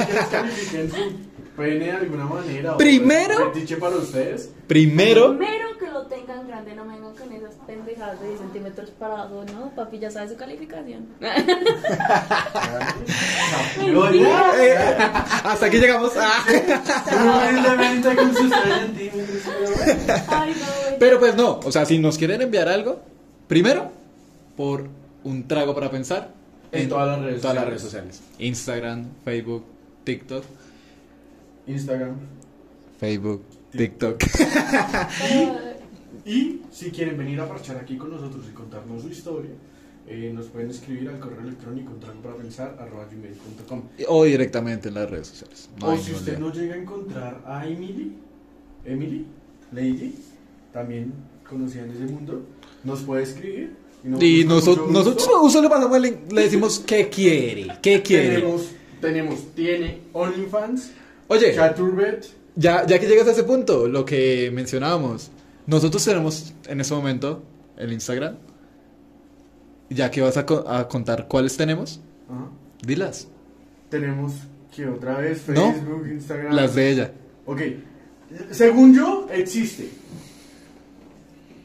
¿Ustedes quieren que califiquen su pene de alguna manera? Primero- fetiche para ustedes? Primero, Primero que lo tengan grande, no me vengan con esas pendejadas de 10 centímetros parados, ¿no? Papi ya sabe su calificación. *laughs* Eh, hasta aquí llegamos. *laughs* Humildemente con sus 3 centímetros. pero- Ay, no. Pero pues no, o sea, si nos quieren enviar algo, primero, por un trago para pensar En todas las redes en todas las redes sociales. Instagram, Facebook, TikTok, Instagram. Facebook, TikTok. Y si quieren venir a parchar aquí con nosotros y contarnos su historia, eh, nos pueden escribir al correo electrónico trago para pensar arroba gmail.com. o directamente en las redes sociales. No o si usted no llega a encontrar a Emily, Emily, Lady, también conocida en ese mundo, nos puede escribir. Y nosotros, nosotros, con mucho nosotros pasamos el link, le decimos qué quiere, qué quiere. tenemos, tenemos, tiene OnlyFans, Oye, ya, ya que llegas a ese punto, lo que mencionábamos, nosotros tenemos en este momento el Instagram. Ya que vas a, co- a contar cuáles tenemos, ajá, dilas. tenemos que otra vez No, Facebook, Instagram. Las de ella. Ok, según yo, existe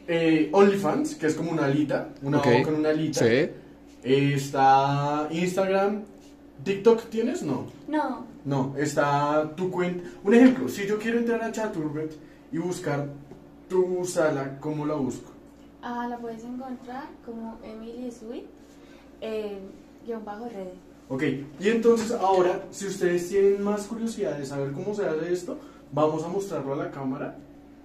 eh, OnlyFans, que es como una alita, una Ok. O con una alita. Sí. Eh, está Instagram. ¿TikTok tienes? No. no, No, está tu cuenta. Un ejemplo, si yo quiero entrar a Chaturbet y buscar tu sala, ¿cómo la busco? ah, la puedes encontrar como Emily Sweet, eh, guion bajo redes. Ok, y entonces ahora, si ustedes tienen más curiosidad de saber cómo se hace esto, vamos a mostrarlo a la cámara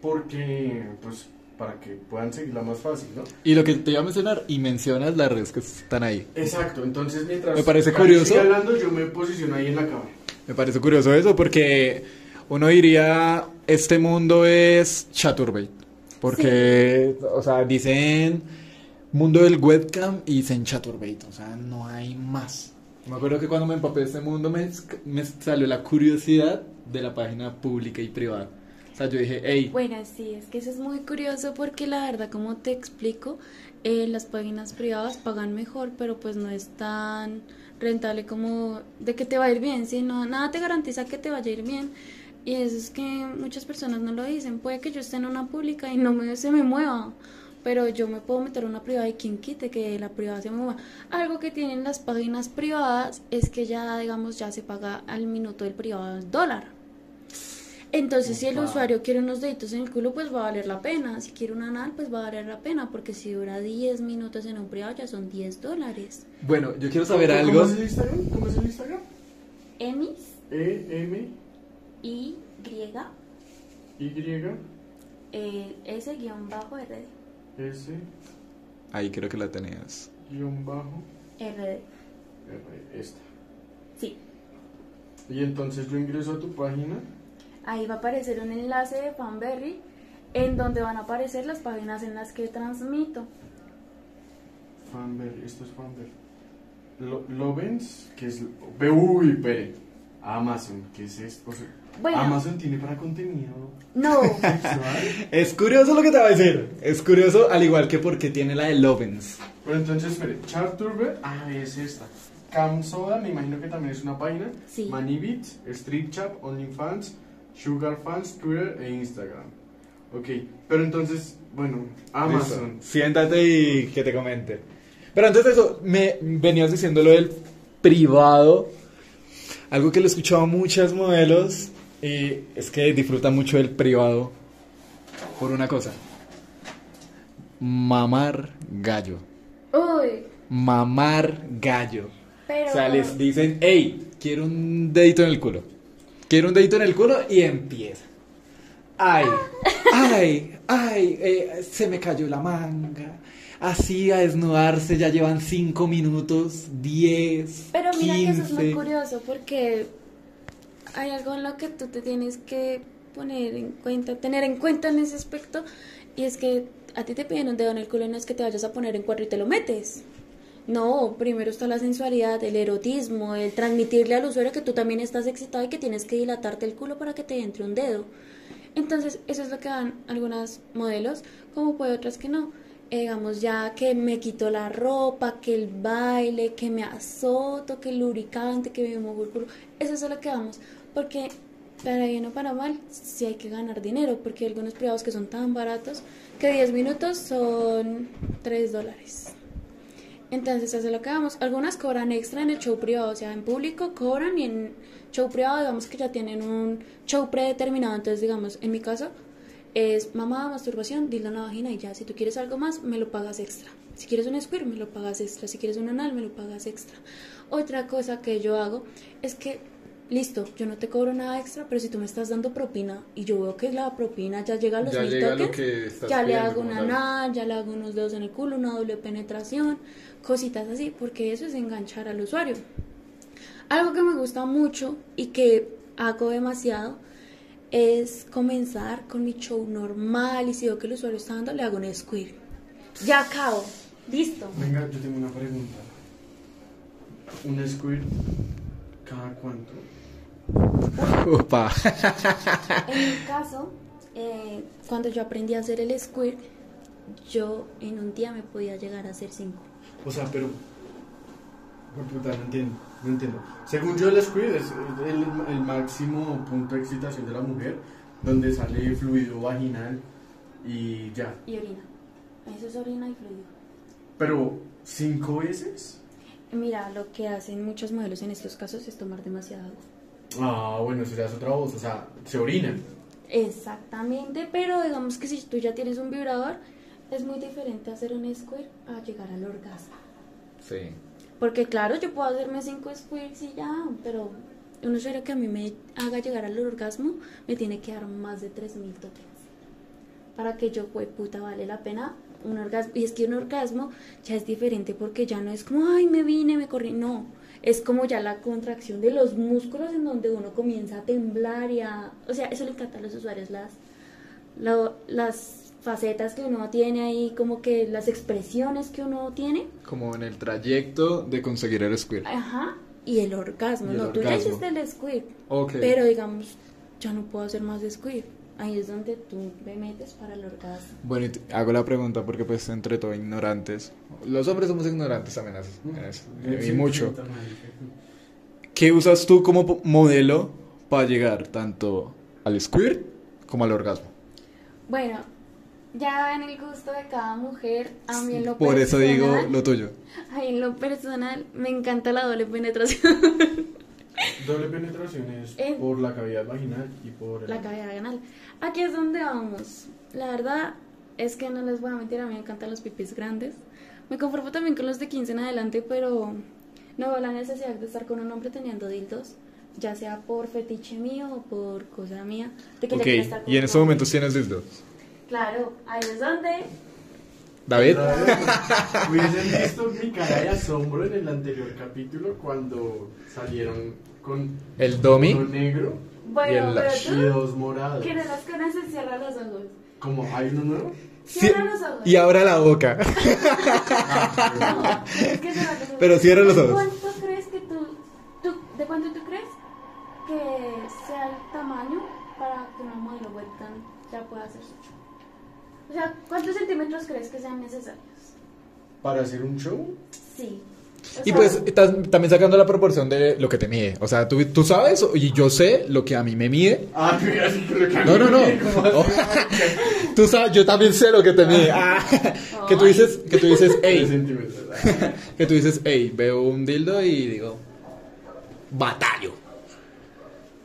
porque, pues, para que puedan seguirla más fácil, ¿no? Y lo que te iba a mencionar, y mencionas las redes que están ahí. Exacto, entonces mientras Me parece curioso. sigue hablando, yo me posiciono ahí en la cámara. Me parece curioso eso porque uno diría, este mundo es chaturbate. Porque, o sea, dicen mundo del webcam y dicen chaturbate. O sea, no hay más. Me acuerdo que cuando me empapé de este mundo me, me salió la curiosidad de la página pública y privada. O sea, yo dije, hey, Bueno, sí, es que eso es muy curioso porque la verdad, como te explico, eh, las páginas privadas pagan mejor, pero pues no es tan rentable como de que te va a ir bien, sino nada te garantiza que te vaya a ir bien. Y eso es que muchas personas no lo dicen. Puede que yo esté en una pública y no me, se me mueva, pero yo me puedo meter una privada y quien quite que la privada se mueva. Algo que tienen las páginas privadas es que ya, digamos, ya se paga al minuto del privado el dólar. Entonces, si el usuario quiere unos deditos en el culo, pues va a valer la pena. Si quiere un anal, pues va a valer la pena. Porque si dura 10 minutos en un privado, ya son 10 dólares. bueno, yo quiero saber ¿Cómo- algo. ¿Cómo es el Instagram? ¿Cómo es el Instagram? Emis, E, M, Y, Y, eh, S, guion bajo, RD. S, Ahí creo que la tenías. guion bajo, RD. R, esta. Sí. Y entonces yo ingreso a tu página. Ahí va a aparecer un enlace de Fanberry en donde van a aparecer las páginas en las que transmito. Fanberry, esto es Fanberry. Lo, Lovens, que es. pere. Amazon, ¿qué es esto? O sea, Bueno. Amazon tiene para contenido No, *laughs* sexual. Es curioso lo que te va a decir. Es curioso, al igual que porque tiene la de Lovens. Pero entonces, espere, Charturber, ah, es esta. Camsoda, me imagino que también es una página. Sí. Manibit, Street Chat, OnlyFans, Sugar Fans, Twitter e Instagram. Ok, pero entonces, bueno, Amazon. Listo. Siéntate y que te comente. Pero antes de eso, me venías diciendo lo del privado. Algo que lo he escuchado a muchas modelos y es que disfrutan mucho del privado por una cosa. Mamar gallo. uy, Mamar gallo. pero... O sea, les dicen, hey, quiero un dedito en el culo. Quiero un dedito en el culo y empieza. Ay, *laughs* ay, ay, eh, se me cayó la manga. Así a desnudarse ya llevan 5 minutos, 10, Pero mira que eso es muy 15. curioso porque hay algo en lo que tú te tienes que poner en cuenta, tener en cuenta en ese aspecto y es que a ti te piden un dedo en el culo y no es que te vayas a poner en cuatro y te lo metes. No, primero está la sensualidad, el erotismo, el transmitirle al usuario que tú también estás excitado y que tienes que dilatarte el culo para que te entre un dedo. Entonces, eso es lo que dan algunas modelos, como puede otras que no. Eh, digamos, ya que me quito la ropa, que el baile, que me azoto, que el lubricante, que me muevo el culo. Eso es lo que vamos. Porque, para bien o para mal, sí hay que ganar dinero. Porque hay algunos privados que son tan baratos que 10 minutos son 3 dólares. Entonces, eso es lo que vamos. Algunas cobran extra en el show privado, o sea, en público cobran y en show privado, digamos que ya tienen un show predeterminado. Entonces, digamos, en mi caso, es mamá, masturbación, dildo en la vagina y ya. Si tú quieres algo más, me lo pagas extra. Si quieres un squirt, me lo pagas extra. Si quieres un anal, me lo pagas extra. Otra cosa que yo hago es que, listo, yo no te cobro nada extra, pero si tú me estás dando propina y yo veo que la propina ya llega a los Ya mil llega lo tokens, que estás ya le hago una anal, ya le hago unos dedos en el culo, una doble penetración, cositas así, porque eso es enganchar al usuario. Algo que me gusta mucho y que hago demasiado es comenzar con mi show normal y si veo que el usuario está dando, le hago un squirt. Ya acabo. Listo. Venga, yo tengo una pregunta. ¿Un squirt cada cuánto? *laughs* Opa. En mi caso, eh, cuando yo aprendí a hacer el squirt, yo en un día me podía llegar a hacer cinco. O sea, pero. Por puta, no entiendo. No entiendo. Según yo, el squirt es el, el máximo punto de excitación de la mujer, donde sale fluido vaginal y ya. Y orina. Eso es orina y fluido. Pero, ¿cinco veces? Mira, lo que hacen muchos modelos en estos casos es tomar demasiada agua. Ah, bueno, eso ya es otra voz. O sea, se orinan. Exactamente, pero digamos que si tú ya tienes un vibrador, es muy diferente hacer un squirt a llegar al orgasmo. Sí. Porque claro, yo puedo hacerme cinco squirts y ya, pero un usuario que a mí me haga llegar al orgasmo me tiene que dar más de 3000 tokens. para que yo, pues, puta, vale la pena un orgasmo. Y es que un orgasmo ya es diferente porque ya no es como, ay, me vine, me corrí. No, es como ya la contracción de los músculos en donde uno comienza a temblar y a... O sea, eso le encanta a los usuarios, las, la- las facetas que uno tiene ahí, como que las expresiones que uno tiene. Como en el trayecto de conseguir el squirt. Ajá. Y el orgasmo, Y el no, tú ya orgasmo. hiciste el squirt. Pero digamos, ya no puedo hacer más squirt. Ahí es donde tú me metes para el orgasmo. Bueno, y te- hago la pregunta porque pues entre todo ignorantes. Los hombres somos ignorantes también en eso, y mucho. ¿Qué usas tú como modelo para llegar tanto al squirt como al orgasmo? Bueno, ya en el gusto de cada mujer, a mí en lo Por eso digo lo tuyo. *laughs* a mí en lo personal me encanta la doble penetración. *laughs* Doble penetración es En- por la cavidad vaginal y por el... la cavidad vaginal. Aquí es donde vamos. La verdad es que no les voy a mentir, a mí me encantan los pipis grandes. Me conformo también con los de 15 en adelante, pero no veo la necesidad de estar con un hombre teniendo dildos, ya sea por fetiche mío o por cosa mía. De que Ok, estar con y en estos hombre. momentos tienes dildos. Claro, ahí es donde. David, Hubiesen visto mi cara de asombro en el anterior capítulo cuando salieron con el domi. uno negro Bueno, Y el pero lash. y dos morados. que no las conoces, cierra los ojos. Como hay uno nuevo. Cierra los ojos. Y ahora la boca. *laughs* No, es que cierra los ojos. Pero cierra los ¿De ojos. cuánto crees que tú, tú- ¿De cuánto tú crees que sea el tamaño para que una modelo webcam ya pueda hacer su show? O sea, ¿cuántos centímetros crees que sean necesarios? Para hacer un show. Sí. Y pues estás también sacando la proporción de lo que te mide. O sea, tú, tú sabes y yo sé lo que a mí me mide. Ah, tú lo que No, no, no. Tú sabes, yo también sé lo que te mide. Ah, que tú dices, que tú dices, hey, *laughs* que tú dices, hey, veo un dildo y digo, batallo.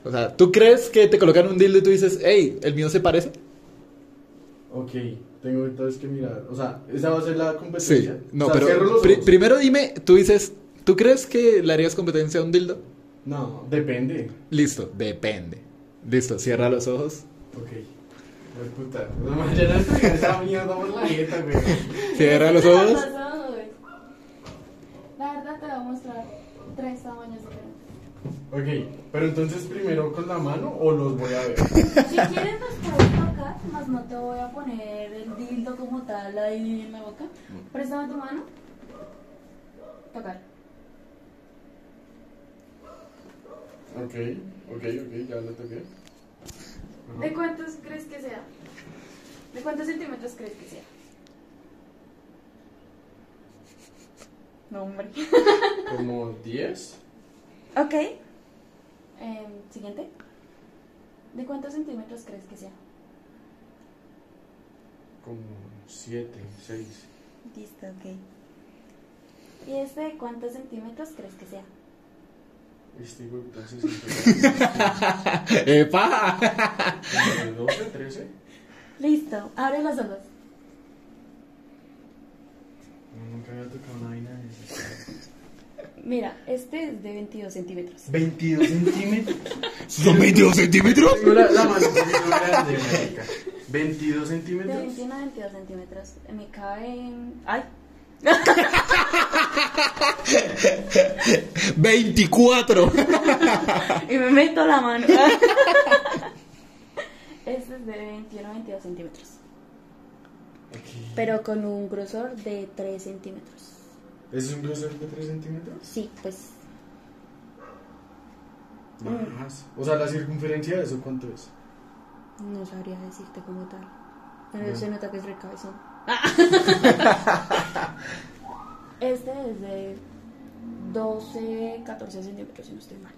O sea, ¿tú crees que te colocan un dildo y tú dices, hey, el mío se parece? Ok, tengo entonces que mirar. O sea, esa va a ser la Sí. competencia. No, O sea, cierro pero ojos. primero dime, tú dices, ¿tú crees que le harías competencia a un dildo? No, depende. Listo, depende. Listo, cierra los ojos. Ok. Puta. No, esa mierda por la dieta, güey. Cierra los ojos. La verdad te voy a mostrar tres tamaños diferentes. Ok, pero entonces primero con la mano o los voy a ver. Si quieres los más no te voy a poner el dildo como tal ahí en la boca. Préstame tu mano. Tocar. Ok, ok, ok, ya lo toqué. Ajá. ¿De cuántos crees que sea? ¿De cuántos centímetros crees que sea? No, hombre. *laughs* Como 10. Ok. Em, Siguiente. ¿De cuántos centímetros crees que sea? Como 7, 6. Listo, ok. ¿Y este de cuántos centímetros crees que sea? Este güey, entonces. entonces, ¡Epa! como 12, 13. Listo, abre los ojos. Nunca había tocado una vaina de esas. Mira, este es de 22 centímetros. 22 centímetros. *laughs* ¿Son 22 centímetros? Tengo la, la mano grande, marica. 22 De centímetros. 21 a 22 centímetros. Me cabe. ¡Ay! *laughs* 24. *laughs* Y me meto la mano. Este es de 21 a 22 centímetros. Ok. Pero con un grosor de 3 centímetros. ¿Es un grosor de 3 centímetros? Sí, pues. Más. O sea, la circunferencia de eso, ¿cuánto es? No sabría decirte como tal. Pero Ya. se nota que es recabezón. *laughs* este es de 12, 14 centímetros, si no estoy mal.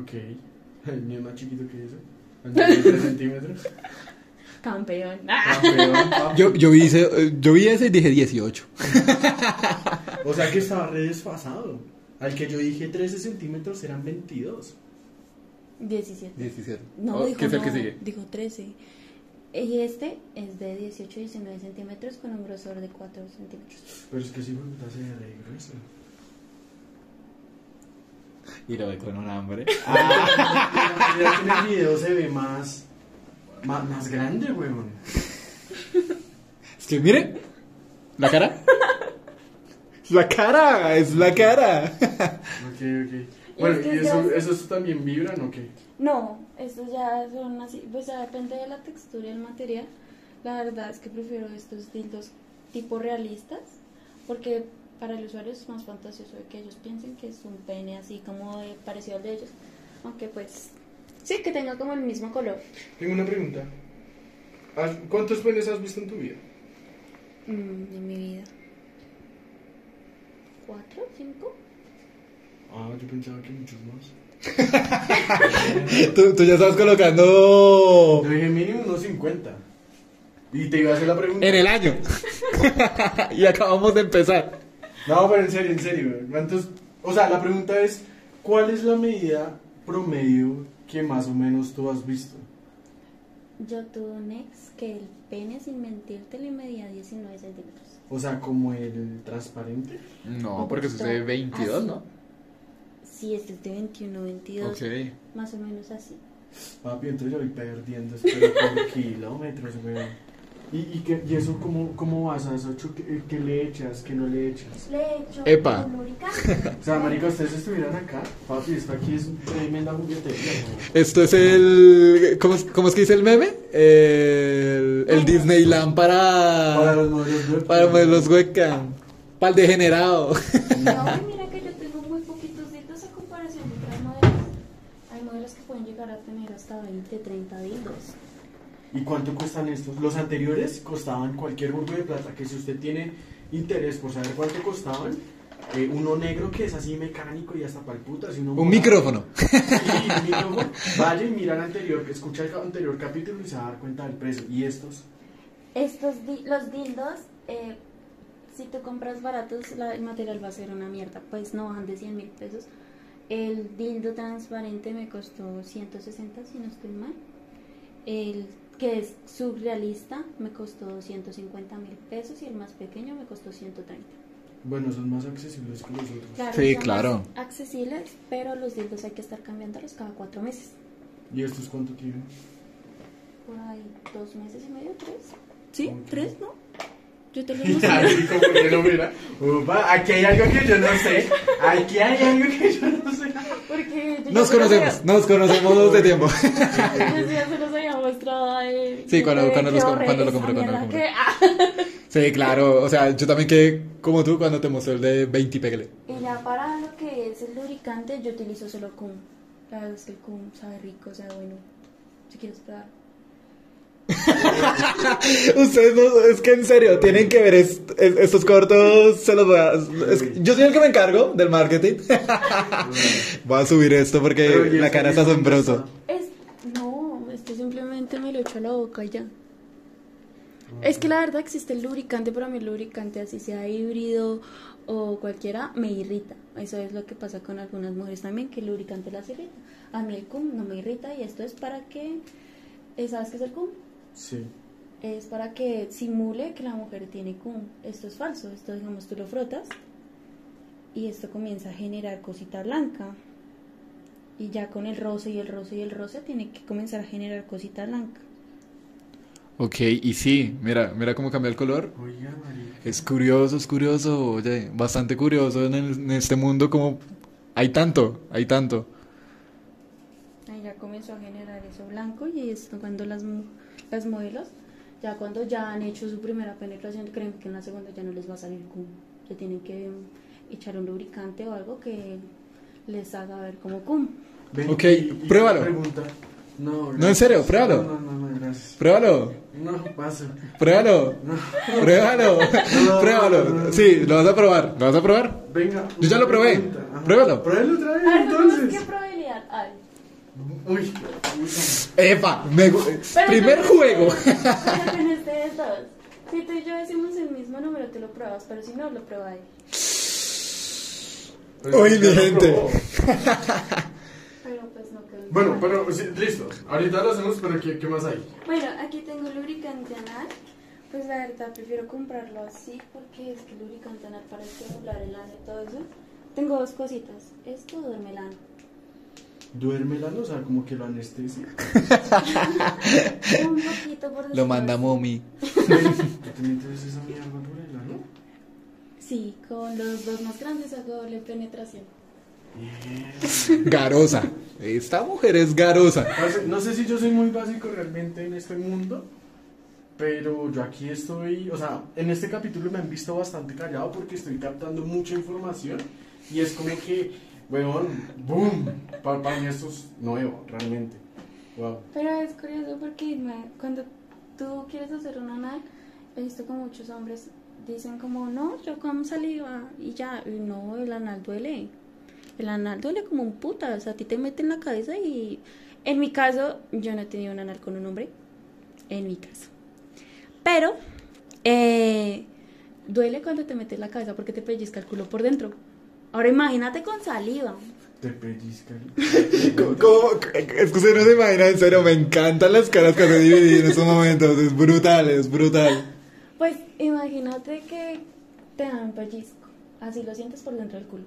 Ok. *laughs* El mío es más chiquito que eso. El mío es *laughs* de 3 centímetros. Campeón. Campeón. Yo, yo, vi ese, eh, yo vi ese y dije 18. O sea que estaba re desfasado. Al que yo dije 13 centímetros eran 22. 17. 17. No, Oh, dijo, ¿Qué es el no, que sigue? dijo 13. Y este es de 18 19 centímetros con un grosor de 4 centímetros. Pero es que sí, me hace re grueso. Y lo ve con un hambre. *laughs* Ah, mira que en el video se ve más, más, más grande, weón. Es que mire, la cara. La cara, es la cara. Ok, ok. Bueno, que ¿y eso, también vibran o qué? No, estos ya son así, pues ya depende de la textura y el material. La verdad es que prefiero estos dildos tipo realistas, porque para el usuario es más fantasioso de que ellos piensen que es un pene así como de- parecido al de ellos. Aunque pues sí, que tenga como el mismo color. Tengo una pregunta. ¿Has- ¿Cuántos penes has visto en tu vida? Mm, en mi vida. ¿Cuatro? ¿Cinco? Ah, yo pensaba que muchos más. *laughs* Tú, tú ya estás colocando Yo dije mínimo unos 50. Y te iba a hacer la pregunta. en el año. *laughs* y acabamos de empezar. No, pero en serio, en serio. ¿Cuántos? O sea, la pregunta es, ¿cuál es la medida promedio que más o menos tú has visto? Yo tuve un ex que el pene sin mentirte le medía 19 centímetros. O sea, como el transparente. No, porque eso es de 22, ¿no? Sí, este es de 21, 22. Ok. Más o menos así. Papi, entonces yo voy perdiendo, espero por *laughs* kilómetros, weón. ¿Y, y, qué- y eso cómo, cómo vas a eso? Chu- ¿Qué, qué le echas? ¿Qué no le echas? Le he hecho Epa. O sea, marica, ustedes estuvieran acá, papi, esto aquí es tremenda juguetería, weón. Esto es el. ¿Cómo, es- cómo es que dice el meme? El, el Disneyland para. Para los modelos web. Para modelos webcam. Para el degenerado. No, *laughs* mira que yo tengo muy poquitos dildos a comparación de otras modelos. Hay modelos que pueden llegar a tener hasta 20, 30 dildos. ¿Y cuánto cuestan estos? Los anteriores costaban cualquier burgo de plata, que si usted tiene interés por saber cuánto costaban, eh, uno negro que es así mecánico y hasta pa'l puta, si uno Un morado. micrófono. *laughs* Sí, un micrófono. Vaya y mira el anterior, escucha el anterior capítulo y se va a dar cuenta del precio. ¿Y estos? Estos di- los dildos, eh, si tú compras baratos, la- el material va a ser una mierda. Pues no bajan de 100 mil pesos. El dildo transparente me costó 160, si no estoy mal. El que es surrealista me costó 150 mil pesos y el más pequeño me costó 130. Bueno, son más accesibles que los otros. Claro, Sí, son claro. más accesibles, pero los dildos hay que estar cambiándolos cada cuatro meses. ¿Y estos cuánto tienen? Por ahí dos meses y medio, tres. ¿Sí? ¿Tres, no? Yo te lo *laughs* Y así como que no mira. Upa, aquí hay algo que yo no sé. Aquí hay algo que yo no sé. Porque yo Nos conocemos, nos conocemos de tiempo. *laughs* ya se los había mostrado a él. Sí, cuando- cuando los cuando lo compré, cuando lo compré. que- ah. *laughs* Sí, claro. O sea, yo también quedé como tú cuando te mostré el de 20 y pégale. Y ya para lo que es el lubricante, yo utilizo solo cum. La verdad es que el cum sabe rico, o sea, bueno. Si quieres probar. *laughs* Ustedes no, es que en serio, tienen que ver est- es- estos cortos, se los voy a... es- yo soy el que me encargo del marketing. *laughs* voy a subir esto porque Pero, ¿y la este cara es cuesta? Es, no, este simplemente me lo echo a la boca y ya. Es que la verdad existe el lubricante, pero a mí el lubricante, así sea híbrido o cualquiera, me irrita. Eso es lo que pasa con algunas mujeres también, que el lubricante las irrita. A mí el cum no me irrita y esto es para que... ¿Sabes qué es el cum? Sí. Es para que simule que la mujer tiene cum. Esto es falso. Esto, digamos, tú lo frotas y esto comienza a generar cosita blanca. Y ya con el roce y el roce y el roce tiene que comenzar a generar cosita blanca. Ok, y sí, mira, mira cómo cambia el color. Es curioso, es curioso, oye, bastante curioso en, el- en este mundo como hay tanto, hay tanto. Ahí ya comenzó a generar eso blanco y esto cuando las, mu- las modelos, ya cuando ya han hecho su primera penetración, creen que en la segunda ya no les va a salir cum. Se tienen que echar un lubricante o algo que les haga ver como cum. Ven, Ok, y- y pruébalo. Pregunta. No, No, en serio, pruébalo. No, no, no, gracias. Pruébalo, No, paso. pruébalo, No. pruébalo, *laughs* no, pruébalo. no. Sí, lo vas a probar, ¿lo vas a probar? Venga. Yo ya lo probé. Pruébalo. Pruébalo otra vez, A ver, veamos entonces. Uy, Epa, me Pero primer no- juego. Pero con *laughs* ustedes dos. Si tú y yo decimos el mismo número, tú lo pruebas, pero si no, lo prueba él. Uy, mi Ya lo gente. *laughs* Pero pues no quedó Bueno, mal. pero sí, listo. Ahorita lo hacemos, pero ¿qué, qué más hay? Bueno, aquí tengo lubricante anal. Pues la verdad prefiero comprarlo así porque es que el lubricante anal para estimular el ano y todo eso. Tengo dos cositas. Esto duerme el ano. Duerme la o sea, como que lo anestesia. *laughs* Un poquito por Lo manda. Momi. *laughs* ¿Te metes esa mierda por el ano? Sí, con los dos más grandes hago doble penetración. Garosa. Esta mujer es garosa. No sé si yo soy muy básico realmente en este mundo, pero yo aquí estoy, o sea, en este capítulo me han visto bastante callado porque estoy captando mucha información y es como que, weón, boom, para mí esto es nuevo, realmente. Pero es curioso porque cuando tú quieres hacer un anal, he visto que muchos hombres dicen como, no, yo como saliva y ya, y no, el anal duele. El anal duele como un puta, o sea, a ti te mete en la cabeza y... En mi caso, yo no he tenido un anal con un hombre, en mi caso. Pero, eh, duele cuando te metes la cabeza porque te pellizca el culo por dentro. Ahora imagínate con saliva. Te pellizcan. *laughs* ¿Cómo- cómo- Es que usted no se imagina, en serio, me encantan las caras que hace dividir en estos momentos. Es brutal, es brutal. Pues imagínate que te dan un pellizco, así lo sientes por dentro del culo.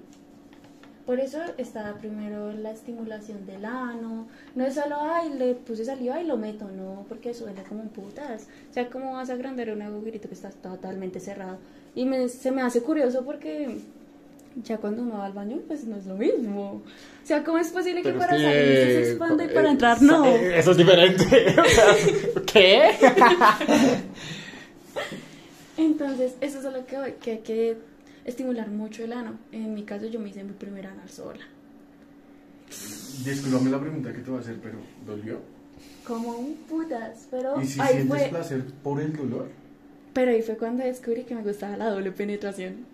Por eso está primero la estimulación del ano. No es solo, ay, le puse saliva y lo meto, no, porque suena como un putas. O sea, ¿cómo vas a agrandar un agujerito que está totalmente cerrado? Y me- se me hace curioso porque ya cuando uno va al baño, pues no es lo mismo. O sea, ¿cómo es posible que Pero para salir se expanda y para eh, entrar no? eh, Eso es diferente. *laughs* ¿Qué? *laughs* Entonces, eso es a lo que voy, que hay que estimular mucho el ano. En mi caso, yo me hice mi primer anal sola. Disculpame la pregunta que te voy a hacer, pero ¿dolió? Como un putas, pero ¿Y si ahí sientes fue, placer por el dolor? pero ahí fue cuando descubrí que me gustaba la doble penetración.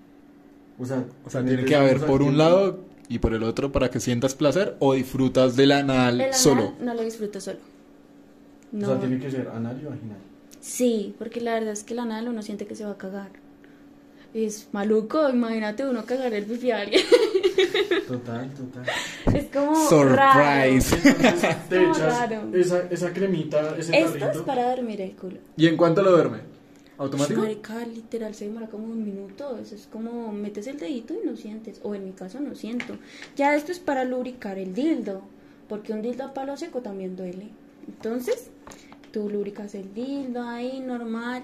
O sea, O sea, ¿te tiene que haber por un lado y por el otro para que sientas placer o disfrutas del anal El anal solo. no lo disfruto solo. No. O sea, tiene que ser anal y vaginal. Sí, porque la verdad es que el anal uno siente que se va a cagar. Es maluco, imagínate uno cagar el pipi a alguien. *laughs* Total, total. es como Surprise. Entonces *laughs* te Como echas raro. esa, esa cremita, ese Raro. Esto es tarrito. para dormir el culo. ¿Y en cuánto lo duerme? ¿Automático? Marica, literal, se demora como un minuto. Eso es como metes el dedito y no sientes. O en mi caso no siento. Ya esto es para lubricar el dildo. Porque un dildo a palo seco también duele. Entonces, tú lubricas el dildo ahí normal.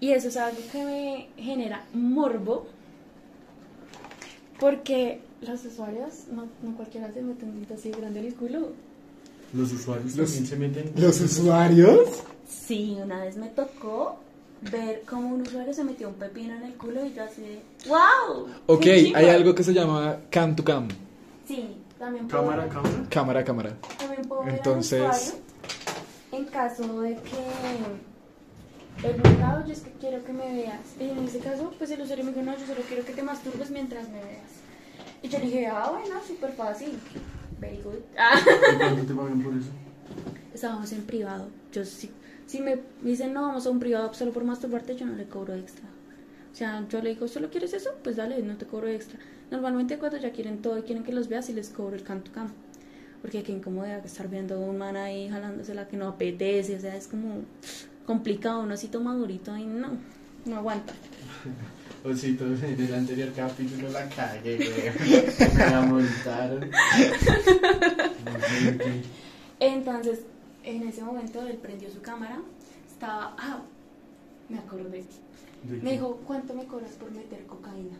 Y eso es algo que me genera morbo. Porque los usuarios, no, no cualquiera se mete un dildo así grande en el culo. Los usuarios Los- también se meten. ¿Los usuarios? Sí, una vez me tocó ver cómo un usuario se metió un pepino en el culo y yo así de, ¡Wow! Ok, ¡Qué chimba!". hay algo que se llama cam to cam. Sí, también puedo, Cámara, cámara. Cámara, cámara. también puedo ver al Entonces- usuario en caso de que el mercado yo es que quiero que me veas. Y en ese caso, pues el usuario me dijo, no, yo solo quiero que te masturbes mientras me veas. Y yo le dije, ah, bueno, súper fácil. Very good. Ah. ¿Y cuánto te pagan por eso? Estábamos en privado. Yo si, si me dicen no, vamos a un privado solo por masturbarte, yo no le cobro extra. O sea, yo le digo, ¿solo quieres eso? Pues dale, no te cobro extra. Normalmente cuando ya quieren todo y quieren que los veas, y les cobro el canto campo. Porque qué incomodidad que estar viendo a un man ahí jalándose la que no apetece. O sea, es como complicado. Uno así toma durito ahí, no, no aguanta. *laughs* Osito, en el anterior capítulo la cagué. *laughs* Me la montaron. *laughs* Entonces, en ese momento él prendió su cámara. Estaba, ah, me acordé. ¿De Me dijo, ¿cuánto me cobras por meter cocaína?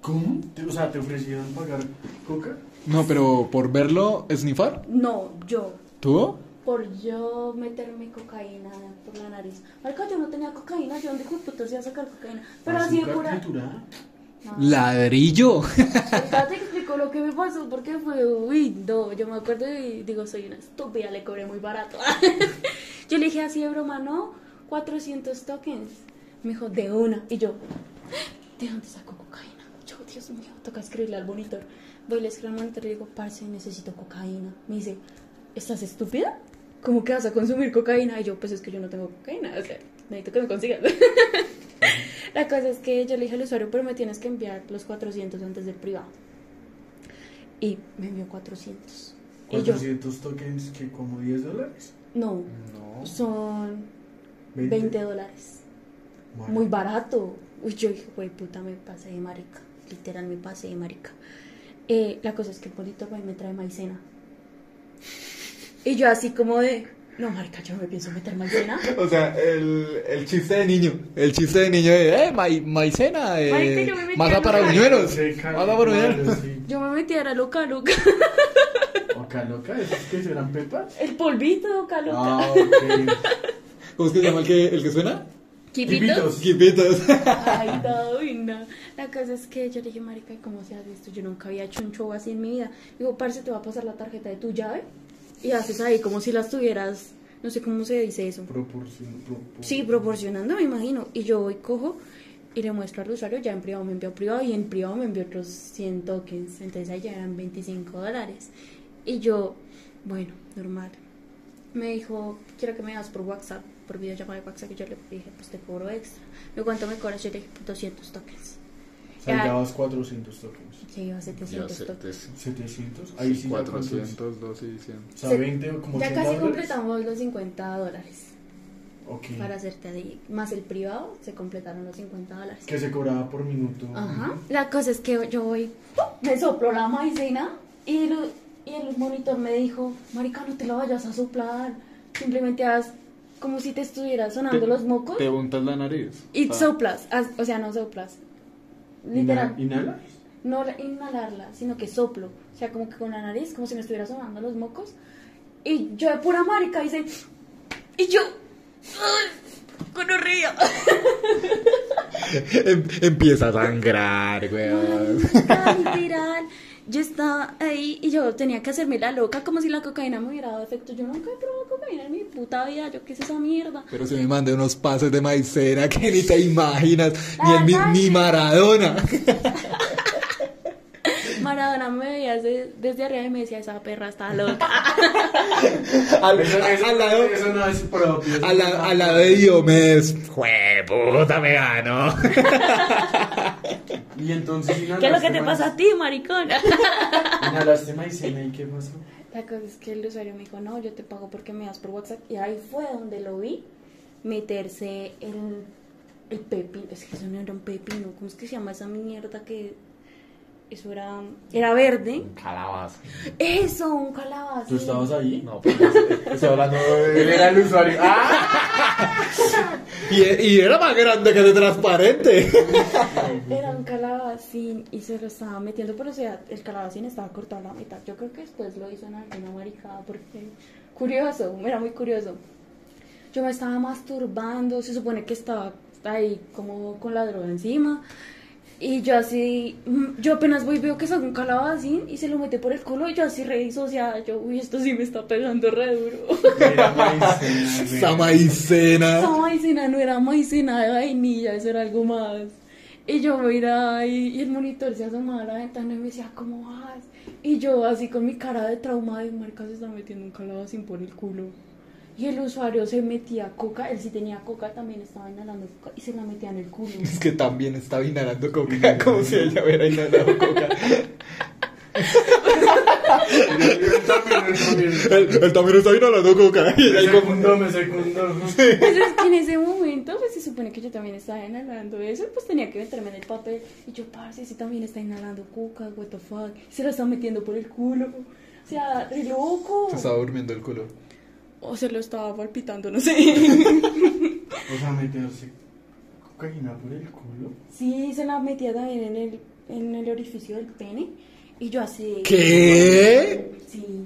¿Cómo? O sea, ¿te ofrecieron pagar coca? No, pero por verlo, ¿snifar? No, yo. ¿Tú? Por yo meterme cocaína por la nariz. Marica, yo no tenía cocaína. ¿Yo dónde puto se iba a sacar cocaína? Pero así de ¿Azúcar pura. triturada? Ladrillo. Ya te explico lo que me pasó porque fue, uy, no, yo me acuerdo y digo, soy una estúpida, le cobré muy barato. *laughs* yo le dije así de broma, no, 400 tokens. Me dijo, de una. Y yo, ¿de dónde saco cocaína? Yo, Dios mío, toca escribirle al monitor. Voy, le escribo al monitor y le digo, parce, necesito cocaína. Me dice, ¿estás estúpida? ¿Cómo que vas a consumir cocaína? Y yo, pues es que yo no tengo cocaína, o necesito que me consigas. *laughs* La cosa es que yo le dije al usuario, pero me tienes que enviar los 400 antes del privado. Y me envió 400. Y yo, 400 tokens que como 10 dólares. no, No. son 20 dólares. Bueno. Muy barato. Uy, yo dije, güey, puta, me pasé de marica. Literal, me pasé de marica. Eh, la cosa es que el bolito güey, me trae maicena. Y yo así como de, no, marica, yo no me pienso meter maicena. *laughs* O sea, el, el chiste de niño. El chiste de niño de, eh, mai- maicena, eh, Marica, yo me metí masa a para buñuelos. Masa para buñuelos. sí. Yo me metí, era loca, loca. *laughs* Oca loca, ¿esos que serán pepas? El polvito, loca, loca. Ah. *laughs* ¿Cómo es que se llama el que, el que suena? ¿Quipitos? Quipitos. Ay, no, uy, no. La cosa es que yo le dije, marica, ¿cómo se hace esto? Yo nunca había hecho un show así en mi vida. Digo, parce, te va a pasar la tarjeta de tu llave y haces ahí como si las tuvieras, no sé cómo se dice eso. Proporción, propor- Sí, proporcionando, me imagino. Y yo voy, cojo y le muestro al usuario, ya en privado me envió privado y en privado me envió otros 100 tokens. Entonces ahí ya eran 25 dólares. Y yo, bueno, normal. Me dijo, quiero que me das por WhatsApp, por videollamada de WhatsApp. Y yo le dije, pues te cobro extra. Me cuánto me cobras, yo le dije, 200 tokens. O sea, Ya. ya vas 400 tokens. Se iba a 700 tokens. 700. Ahí sí, ya cuántos. 400, 2 y 100. O sea, Se- 20 o como Ya 80 casi dólares. completamos los 50 dólares Ok. para hacerte ahí. Más el privado, se completaron los 50 dólares. Que se cobraba por minuto. Ajá. La cosa es que yo voy, me sopló la maicena y el, y el monitor me dijo, marica, no te lo vayas a soplar. Simplemente haz como si te estuvieras sonando los mocos Te untas la nariz. y Ah. soplas. haz- o sea, no soplas. Literal. Inhala. No la- inhalarla, sino que soplo. O sea, como que con la nariz, como si me estuviera sonando los mocos. Y yo de pura marica hice... Y yo... ¡Ay! ¡Gonorrea! *laughs* Em- empieza a sangrar, *laughs* weón. Marica, literal. Yo estaba ahí y yo tenía que hacerme la loca como si la cocaína me hubiera dado efecto. Yo nunca he probado cocaína en mi puta vida. Yo qué es esa mierda. Pero se me mandé unos pases de maicena que ni te imaginas. Ni, el, mi- ni Maradona. *laughs* Maradona me veía desde, desde arriba y me decía, esa perra está loca. *laughs* Al, Eso, eso- al lado, eso no es propio. al, la- al lado de Diomedes. Jue puta, me ganó. *laughs* Y entonces ¿Qué es lo que te pasa a ti, maricona? *laughs* Inhalaste maicena y qué pasó. La cosa es que el usuario me dijo, no, yo te pago porque me das por WhatsApp. Y ahí fue donde lo vi meterse el, el pepino. Es que eso no era un pepino. ¿Cómo es que se llama esa mierda que... Eso era... Era verde. Calabaza. Eso, un calabazo. ¿Tú estabas ahí? No, pues estoy hablando *laughs* Él era el usuario. ¡Ah! *laughs* Y, y era más grande que de transparente. *laughs* Era un calabacín y se lo estaba metiendo, pero o sea, el calabacín estaba cortado a la mitad. Yo creo que después lo hizo en alguna maricada porque curioso, era muy curioso. Yo me estaba masturbando, se supone que estaba ahí como con la droga encima. Y yo así, mm, yo apenas voy y veo que es un calabacín y se lo mete por el culo y yo así re disociada. Yo, uy, esto sí me está pegando re duro. Era maicena. *laughs* Esa maicena. Esa maicena no era maicena de vainilla, eso era algo más. Y yo ahí y el monitor se asomaba a la ventana y me decía, ¿cómo vas? Y yo así con mi cara de trauma de marca se está metiendo un calabacín por el culo. Y el usuario se metía coca, él sí tenía coca, también estaba inhalando coca y se la metía en el culo. Es que también estaba inhalando coca, *laughs* como si ella hubiera inhalado coca. Él también, él también. Estaba inhalando coca. *laughs* Y Me como... secundó, me secundó. Pues es que en ese momento, pues se supone que yo también estaba inhalando eso, pues tenía que meterme en el papel. Y yo, parce, si también está inhalando coca, what the fuck. Se lo está metiendo por el culo. O sea, re loco. Se estaba durmiendo el culo. O se lo estaba palpitando, no sé. O sea, meterse cocaína por el culo. Sí, se la metía también en el, en el orificio del pene. Y yo así. ¿Qué? Sí.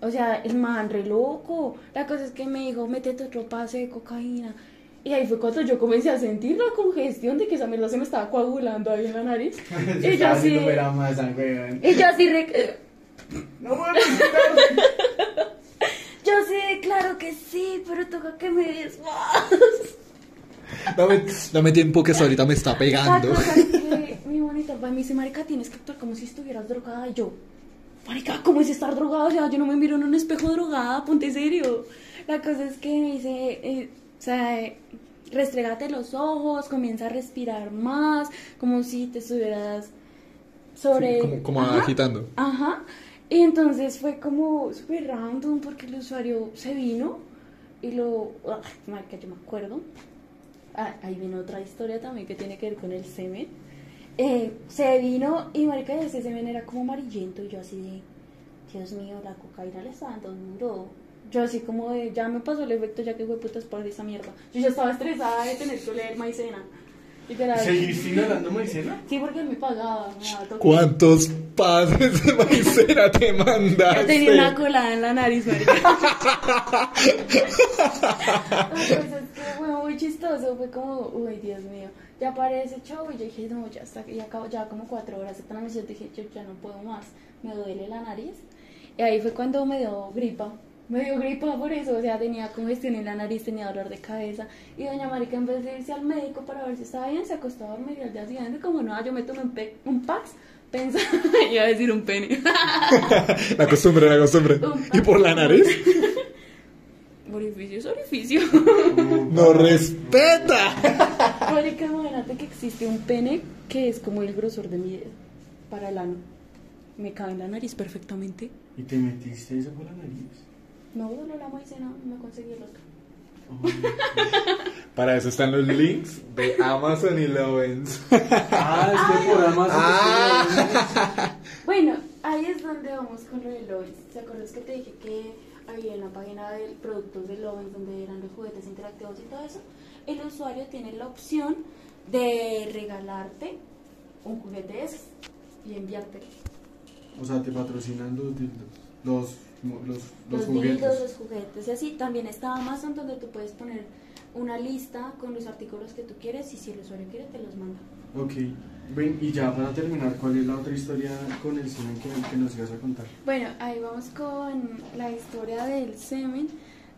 O sea, el man re loco. La cosa es que me dijo, métete otro pase de cocaína. Y ahí fue cuando yo comencé a sentir la congestión de que esa mierda se me estaba coagulando ahí en la nariz. *laughs* Y yo así. weón. Y yo así re... *laughs* No mames, *laughs* Claro que sí, pero toca que me des más. Dame, dame tiempo que eso ahorita me está La pegando. cosa es que mi bonita me dice, marica, tienes que actuar como si estuvieras drogada. Y yo, marica, ¿cómo es estar drogada? O sea, yo no me miro en un espejo drogada, ponte serio. La cosa es que me dice, eh, o sea, eh, restrégate los ojos, comienza a respirar más, como si te estuvieras sobre... Sí, como- como Ajá, agitando. Ajá. Y entonces fue como súper random porque el usuario se vino y lo... Ay, marica, yo me acuerdo. Ah, ahí viene otra historia también que tiene que ver con el semen. Eh, se vino y marica ese semen era como amarillento y yo así de... Dios mío, la cocaína le está dando duro. Yo así como de, ya me pasó el efecto, ya que fue putas por esa mierda. Yo ya estaba estresada de tener que leer maicena. Literal. ¿Seguiste inhalando maicena? Sí, porque él me pagaba. me daba. ¿Cuántos pases *laughs* de maicena te mandaste? Yo tenía una colada en la nariz, marica. La *laughs* cosa es que fue muy chistoso, fue como, uy, Dios mío. Ya ese show y yo dije, no, ya está, ya acabo, ya como cuatro horas de transmisión, dije, yo ya no puedo más, me duele la nariz. Y ahí fue cuando me dio gripa. Me dio gripa por eso, o sea, tenía congestión en la nariz, tenía dolor de cabeza. Y doña Marica, en vez de irse al médico para ver si estaba bien, se acostó a dormir y al día siguiente, como no, yo me tomé un, un Pax, pensaba, *laughs* iba a decir un pene. *laughs* La costumbre, la costumbre. ¿Y por la nariz? *laughs* orificio es orificio. ¡No respeta! Marica, imagínate que existe un pene que es como el grosor de mi dedo para el ano. Me cabe en la nariz perfectamente. ¿Y te metiste eso por la nariz? No, solo la maicena, no conseguí el otro. *laughs* Para eso están los links de Amazon y Lovens. Ah, es que por Amazon. Ah. *laughs* Bueno, ahí es donde vamos con lo de Lovens. ¿Te acuerdas que te dije que había en la página de productos de Lovens donde eran los juguetes interactivos y todo eso? El usuario tiene la opción de regalarte un juguete de esos y enviártelo. O sea, te patrocinan los dildos, los, los, los, los juguetes. dildos, los juguetes y así. También está Amazon donde tú puedes poner una lista con los artículos que tú quieres y si el usuario quiere te los manda. Ok, ven, y ya para terminar, ¿cuál es la otra historia con el semen que, que nos ibas a contar? Bueno, ahí vamos con la historia del semen.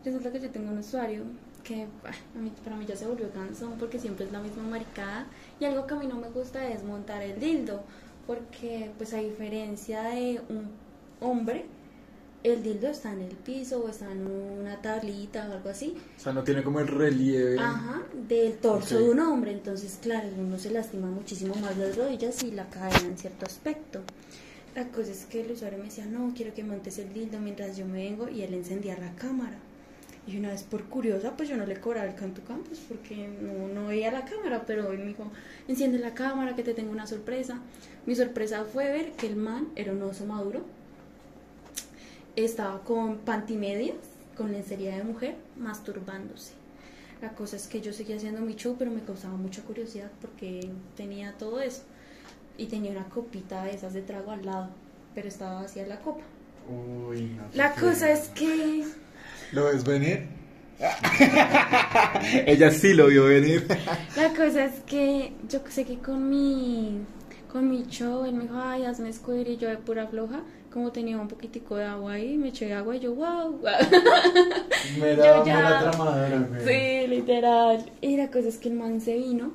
Resulta que yo tengo un usuario que bah, a mí, para mí ya se volvió cansón porque siempre es la misma maricada y algo que a mí no me gusta es montar el dildo porque pues a diferencia de un hombre el dildo está en el piso o está en una tablita o algo así O sea, no tiene como el relieve. Ajá, del torso Ok. de un hombre. Entonces, claro, uno se lastima muchísimo más las rodillas y la cadera en cierto aspecto. La cosa es que el usuario me decía, no, quiero que montes el dildo mientras yo me vengo y él encendía la cámara. Y una vez por curiosa, pues yo no le cobraba el canto campus porque no, no veía la cámara, pero él me dijo, enciende la cámara que te tengo una sorpresa. Mi sorpresa fue ver que el man era un oso maduro, estaba con pantimedias, con lencería de mujer, masturbándose. La cosa es que yo seguía haciendo mi show, pero me causaba mucha curiosidad porque tenía todo eso. Y tenía una copita de esas de trago al lado, pero estaba vacía la copa. Uy, no La creo. cosa es que ¿Lo ves venir? *laughs* Ella sí lo vio venir. La cosa es que yo sé que con mi con mi show él me dijo, ay, hazme square y yo de pura floja, como tenía un poquitico de agua ahí, me eché agua y yo, wow, *laughs* Me Yo da ya- tramadora. Sí, literal. Y la cosa es que el man se vino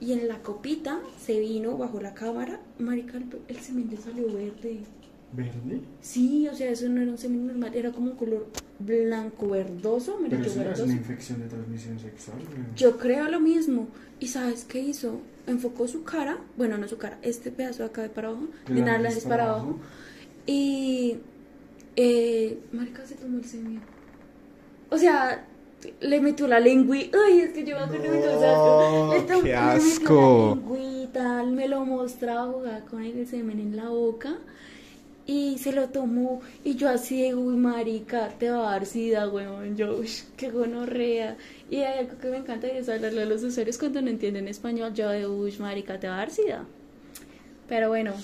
y en la copita se vino bajo la cámara, marica, el, el semen le salió verde. ¿Verde? Sí, o sea, eso no era un semen normal, era como un color blanco verdoso, Pero eso es verdoso. una infección de transmisión sexual. Yo creo lo mismo. ¿Y sabes qué hizo? Enfocó su cara, bueno, no su cara, este pedazo de acá de para abajo, De nariz nariz para para abajo. abajo. Y. Eh, marica se tomó el semen. O sea, le metió la lengüita. Ay, es que yo me acuerdo No, le qué le metió asco. la lengüita, me lo mostraba jugar con el semen en la boca. Y se lo tomó, y yo así de, uy, marica, te va a dar sida, weón. Yo, uy, qué gonorrea. Y hay algo que me encanta y es hablarle a los usuarios cuando no entienden español. Yo de, uy, marica, te va a dar sida. Pero bueno,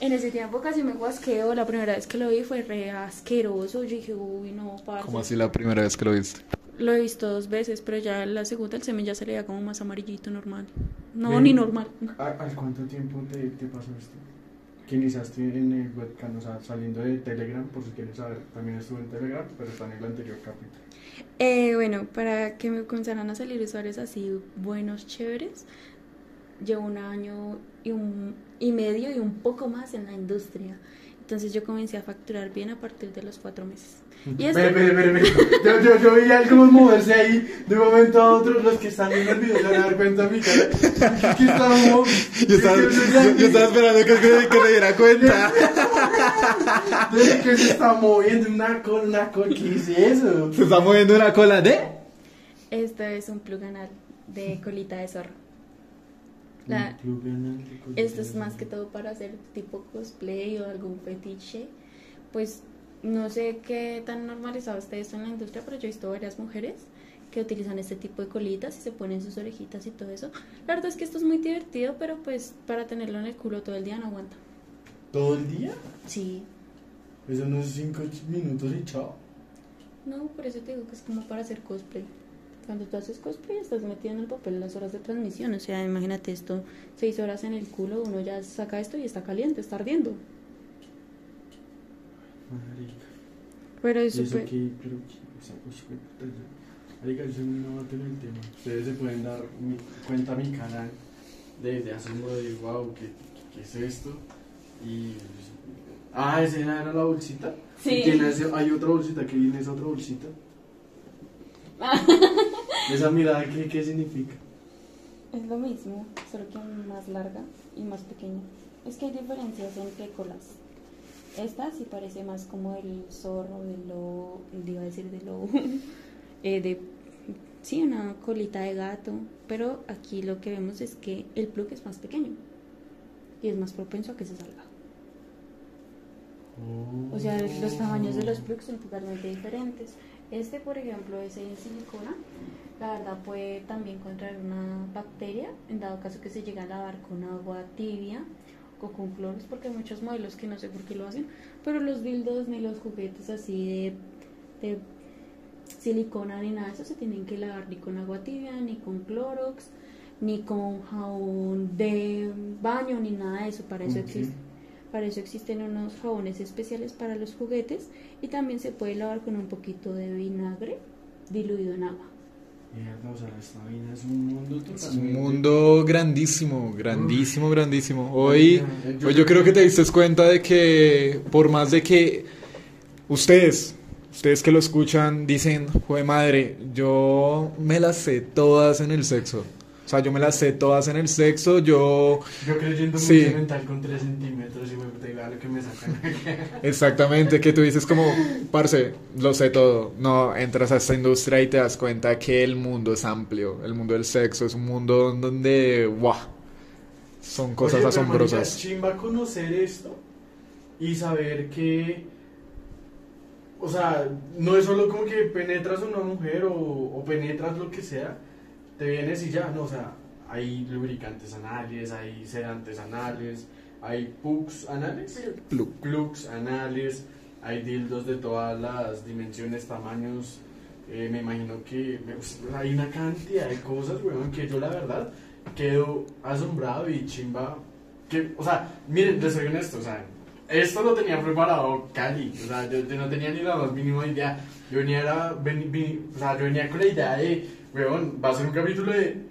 en ese tiempo casi me guasqueo. La primera vez que lo vi fue re asqueroso. Yo dije, uy, no, parce. ¿Cómo así la primera vez que lo viste? Lo he visto dos veces, pero ya la segunda el semen ya se le veía como más amarillito, normal. No, Ven. ni normal. ¿A- ¿Al cuánto tiempo te, te pasó esto? Que iniciaste en el webcam, o sea, saliendo de Telegram, por si quieres saber, también estuve en Telegram, pero está en el anterior capítulo. Eh, bueno, para que me comenzaran a salir usuarios así buenos, chéveres, llevo un año y, un, y medio y un poco más en la industria. Entonces yo comencé a facturar bien a partir de los cuatro meses. Y Ve, ve, ve, ve. Yo, yo, yo vi algo moverse ahí de un momento a otro. Los que están viendo el video se van a dar cuenta de mi cara. Que estamos. Yo estaba, yo, yo estaba esperando que, que, que me diera cuenta. Desde que se está moviendo una cola, una cola. ¿Qué es eso? Se está moviendo una cola de. esto es un plug anal de colita de zorro. La, Esto es más que todo para hacer tipo cosplay o algún fetiche. Pues no sé qué tan normalizado está esto en la industria, pero yo he visto varias mujeres que utilizan este tipo de colitas y se ponen sus orejitas y todo eso. La verdad es que esto es muy divertido, pero pues para tenerlo en el culo todo el día no aguanta. ¿Todo el día? Sí. Eso no es cinco minutos y chao. No, por eso te digo que es como para hacer cosplay. Cuando tú haces cosplay estás metido en el papel las horas de transmisión. O sea, imagínate esto, seis horas en el culo, uno ya saca esto y está caliente, está ardiendo. Marica. Pero ¿Y eso eso fue... qué? Pero qué, o sea, yo- Marica, yo soy muy novato en el tema. Ustedes se pueden dar mi- cuenta a mi canal de, de asombro de wow, ¿qué, qué es esto? Y. pues, Ah, esa era la bolsita. Sí. Y tiene ese- hay otra bolsita que viene esa otra bolsita. *laughs* Esa mirada, ¿qué, qué significa? Es lo mismo, solo que más larga y más pequeña. Es que hay diferencias entre colas. Esta sí parece más como el zorro de lo, iba a decir de lo, *laughs* eh, de, sí, una colita de gato. Pero aquí lo que vemos es que el plug es más pequeño y es más propenso a que se salga. O sea, los tamaños de los plugs son totalmente diferentes. Este, por ejemplo, es en silicona. La verdad puede también contraer una bacteria, en dado caso que se llegue a lavar con agua tibia o con cloros, porque hay muchos modelos que no sé por qué lo hacen, pero los dildos ni los juguetes así de, de silicona ni nada de eso se tienen que lavar ni con agua tibia, ni con clorox, ni con jabón de baño, ni nada de eso. Para eso existe. Para eso existen unos jabones especiales para los juguetes y también se puede lavar con un poquito de vinagre diluido en agua. Mierda, o sea, esta vaina es un mundo Es un totalmente. mundo grandísimo, grandísimo, grandísimo. Hoy, Yo hoy yo creo que te diste cuenta de que por más de que ustedes, ustedes que lo escuchan, dicen, joder madre, yo me las sé todas en el sexo. O sea, yo me las sé todas en el sexo, yo... Yo creyendo Sí. muy mental con 3 centímetros y me igual lo que me sacan. *laughs* Exactamente, que tú dices como, parce, lo sé todo. No, entras a esta industria y te das cuenta que el mundo es amplio. El mundo del sexo es un mundo donde, wow, son cosas Oye, asombrosas. marica, chimba conocer esto y saber que. O sea, no es solo como que penetras a una mujer o, o penetras lo que sea, te vienes y ya, no, o sea, hay lubricantes anales, hay sedantes anales, hay pugs anales, Plug. plugs anales, hay dildos de todas las dimensiones, tamaños. eh, me imagino que me- pues, hay una cantidad de cosas, weón, que yo la verdad quedo asombrado y chimba. Que, o sea, miren, les soy honesto, o sea, esto lo tenía preparado Cali, o sea, yo, yo no tenía ni la más mínima idea. Yo venía, era- ven- o sea, yo venía con la idea de, weón, va a ser un capítulo de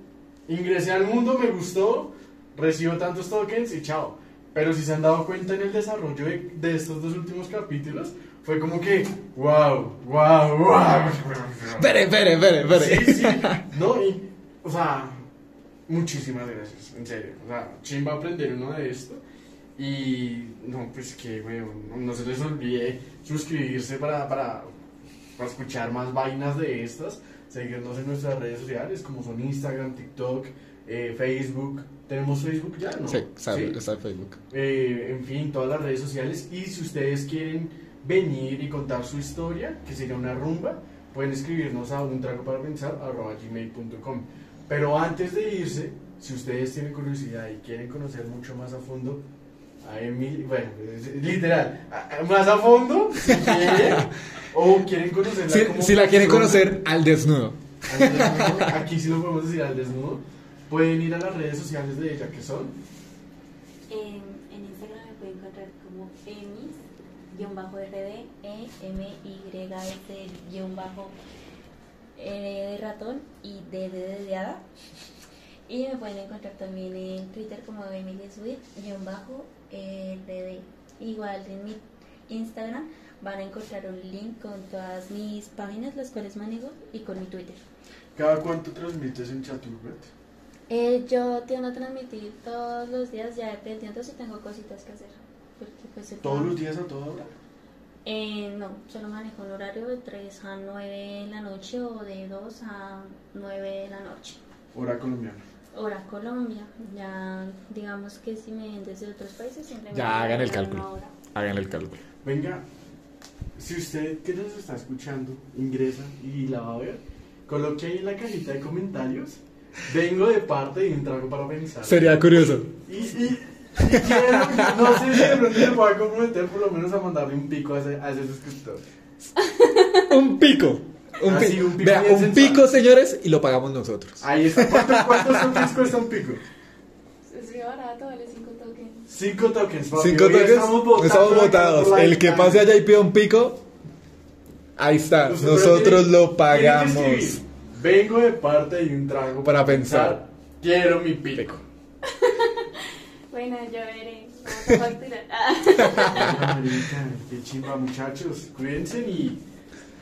ingresé al mundo, me gustó, recibo tantos tokens y chao. Pero si se han dado cuenta en el desarrollo de, de estos dos últimos capítulos, fue como que, wow, wow, wow. Espere, espere, espere, espere. Sí, sí. No, y, o sea, muchísimas gracias, en serio. O sea, chimba aprender uno de esto. Y, no, pues que, weón, no, no se les olvide suscribirse para, para, para escuchar más vainas de estas. Seguirnos en nuestras redes sociales, como son Instagram, TikTok, eh, Facebook. ¿Tenemos Facebook ya? ¿No? Sí, está, ¿Sí? está en Facebook. Eh, en fin, todas las redes sociales. Y si ustedes quieren venir y contar su historia, que sería una rumba, pueden escribirnos a un trago para pensar gmail.com. Pero antes de irse, si ustedes tienen curiosidad y quieren conocer mucho más a fondo a Emily, bueno, literal, más a fondo, si quieren, *laughs* o quieren conocerla Si, como si la quieren conocer al desnudo. al desnudo, aquí sí lo podemos decir al desnudo, pueden ir a las redes sociales de ella, que son En, en Instagram me pueden encontrar como emis-rd, e m y s bajo R de ratón y D de dedeada. Y me pueden encontrar también en Twitter como Emily bajo rd Igual en mi Instagram van a encontrar un link con todas mis páginas, las cuales manejo, y con mi Twitter. ¿Cada cuánto transmites en Chaturbet? Eh, yo tiendo a transmitir todos los días, ya dependiendo si tengo cositas que hacer. Porque pues ¿Todos los días a toda hora? Eh, no, solo manejo un horario de 3 a 9 de la noche o de 2 a 9 de la noche. Hora colombiana. Hora Colombia, ya digamos que si me ven desde otros países siempre Ya hagan el cálculo. Hagan el cálculo. Venga, si usted que nos está escuchando ingresa y la va a ver, coloque ahí en la cajita de comentarios. Vengo de parte de un trago para pensar. Sería curioso. Y, y, y quiero, no sé si de pronto se pueda comprometer por lo menos a mandarle un pico a ese, a ese suscriptor. Un pico. Un, Ah, pi- sí, un pico Vea, un pico, señores, y lo pagamos nosotros. Ahí está. ¿Cuánto- ¿Cuántos cuesta un pico? Es barato, vale 5 tokens. Cinco tokens, papi. Cinco Hoy toques. Estamos votando Estamos acá votados. El que pase allá y pida un pico, ahí está. Usted Nosotros tiene- lo pagamos. Vengo de parte de un trago Para pensar. Quiero mi pico. *laughs* Bueno, yo veré. *laughs* Ah. Qué chimba, muchachos. Cuídense y,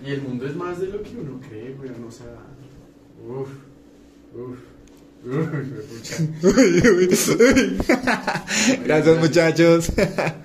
y el mundo es más de lo que uno cree, weón. O sea, uff, uff, *laughs* Gracias, muchachos. *laughs*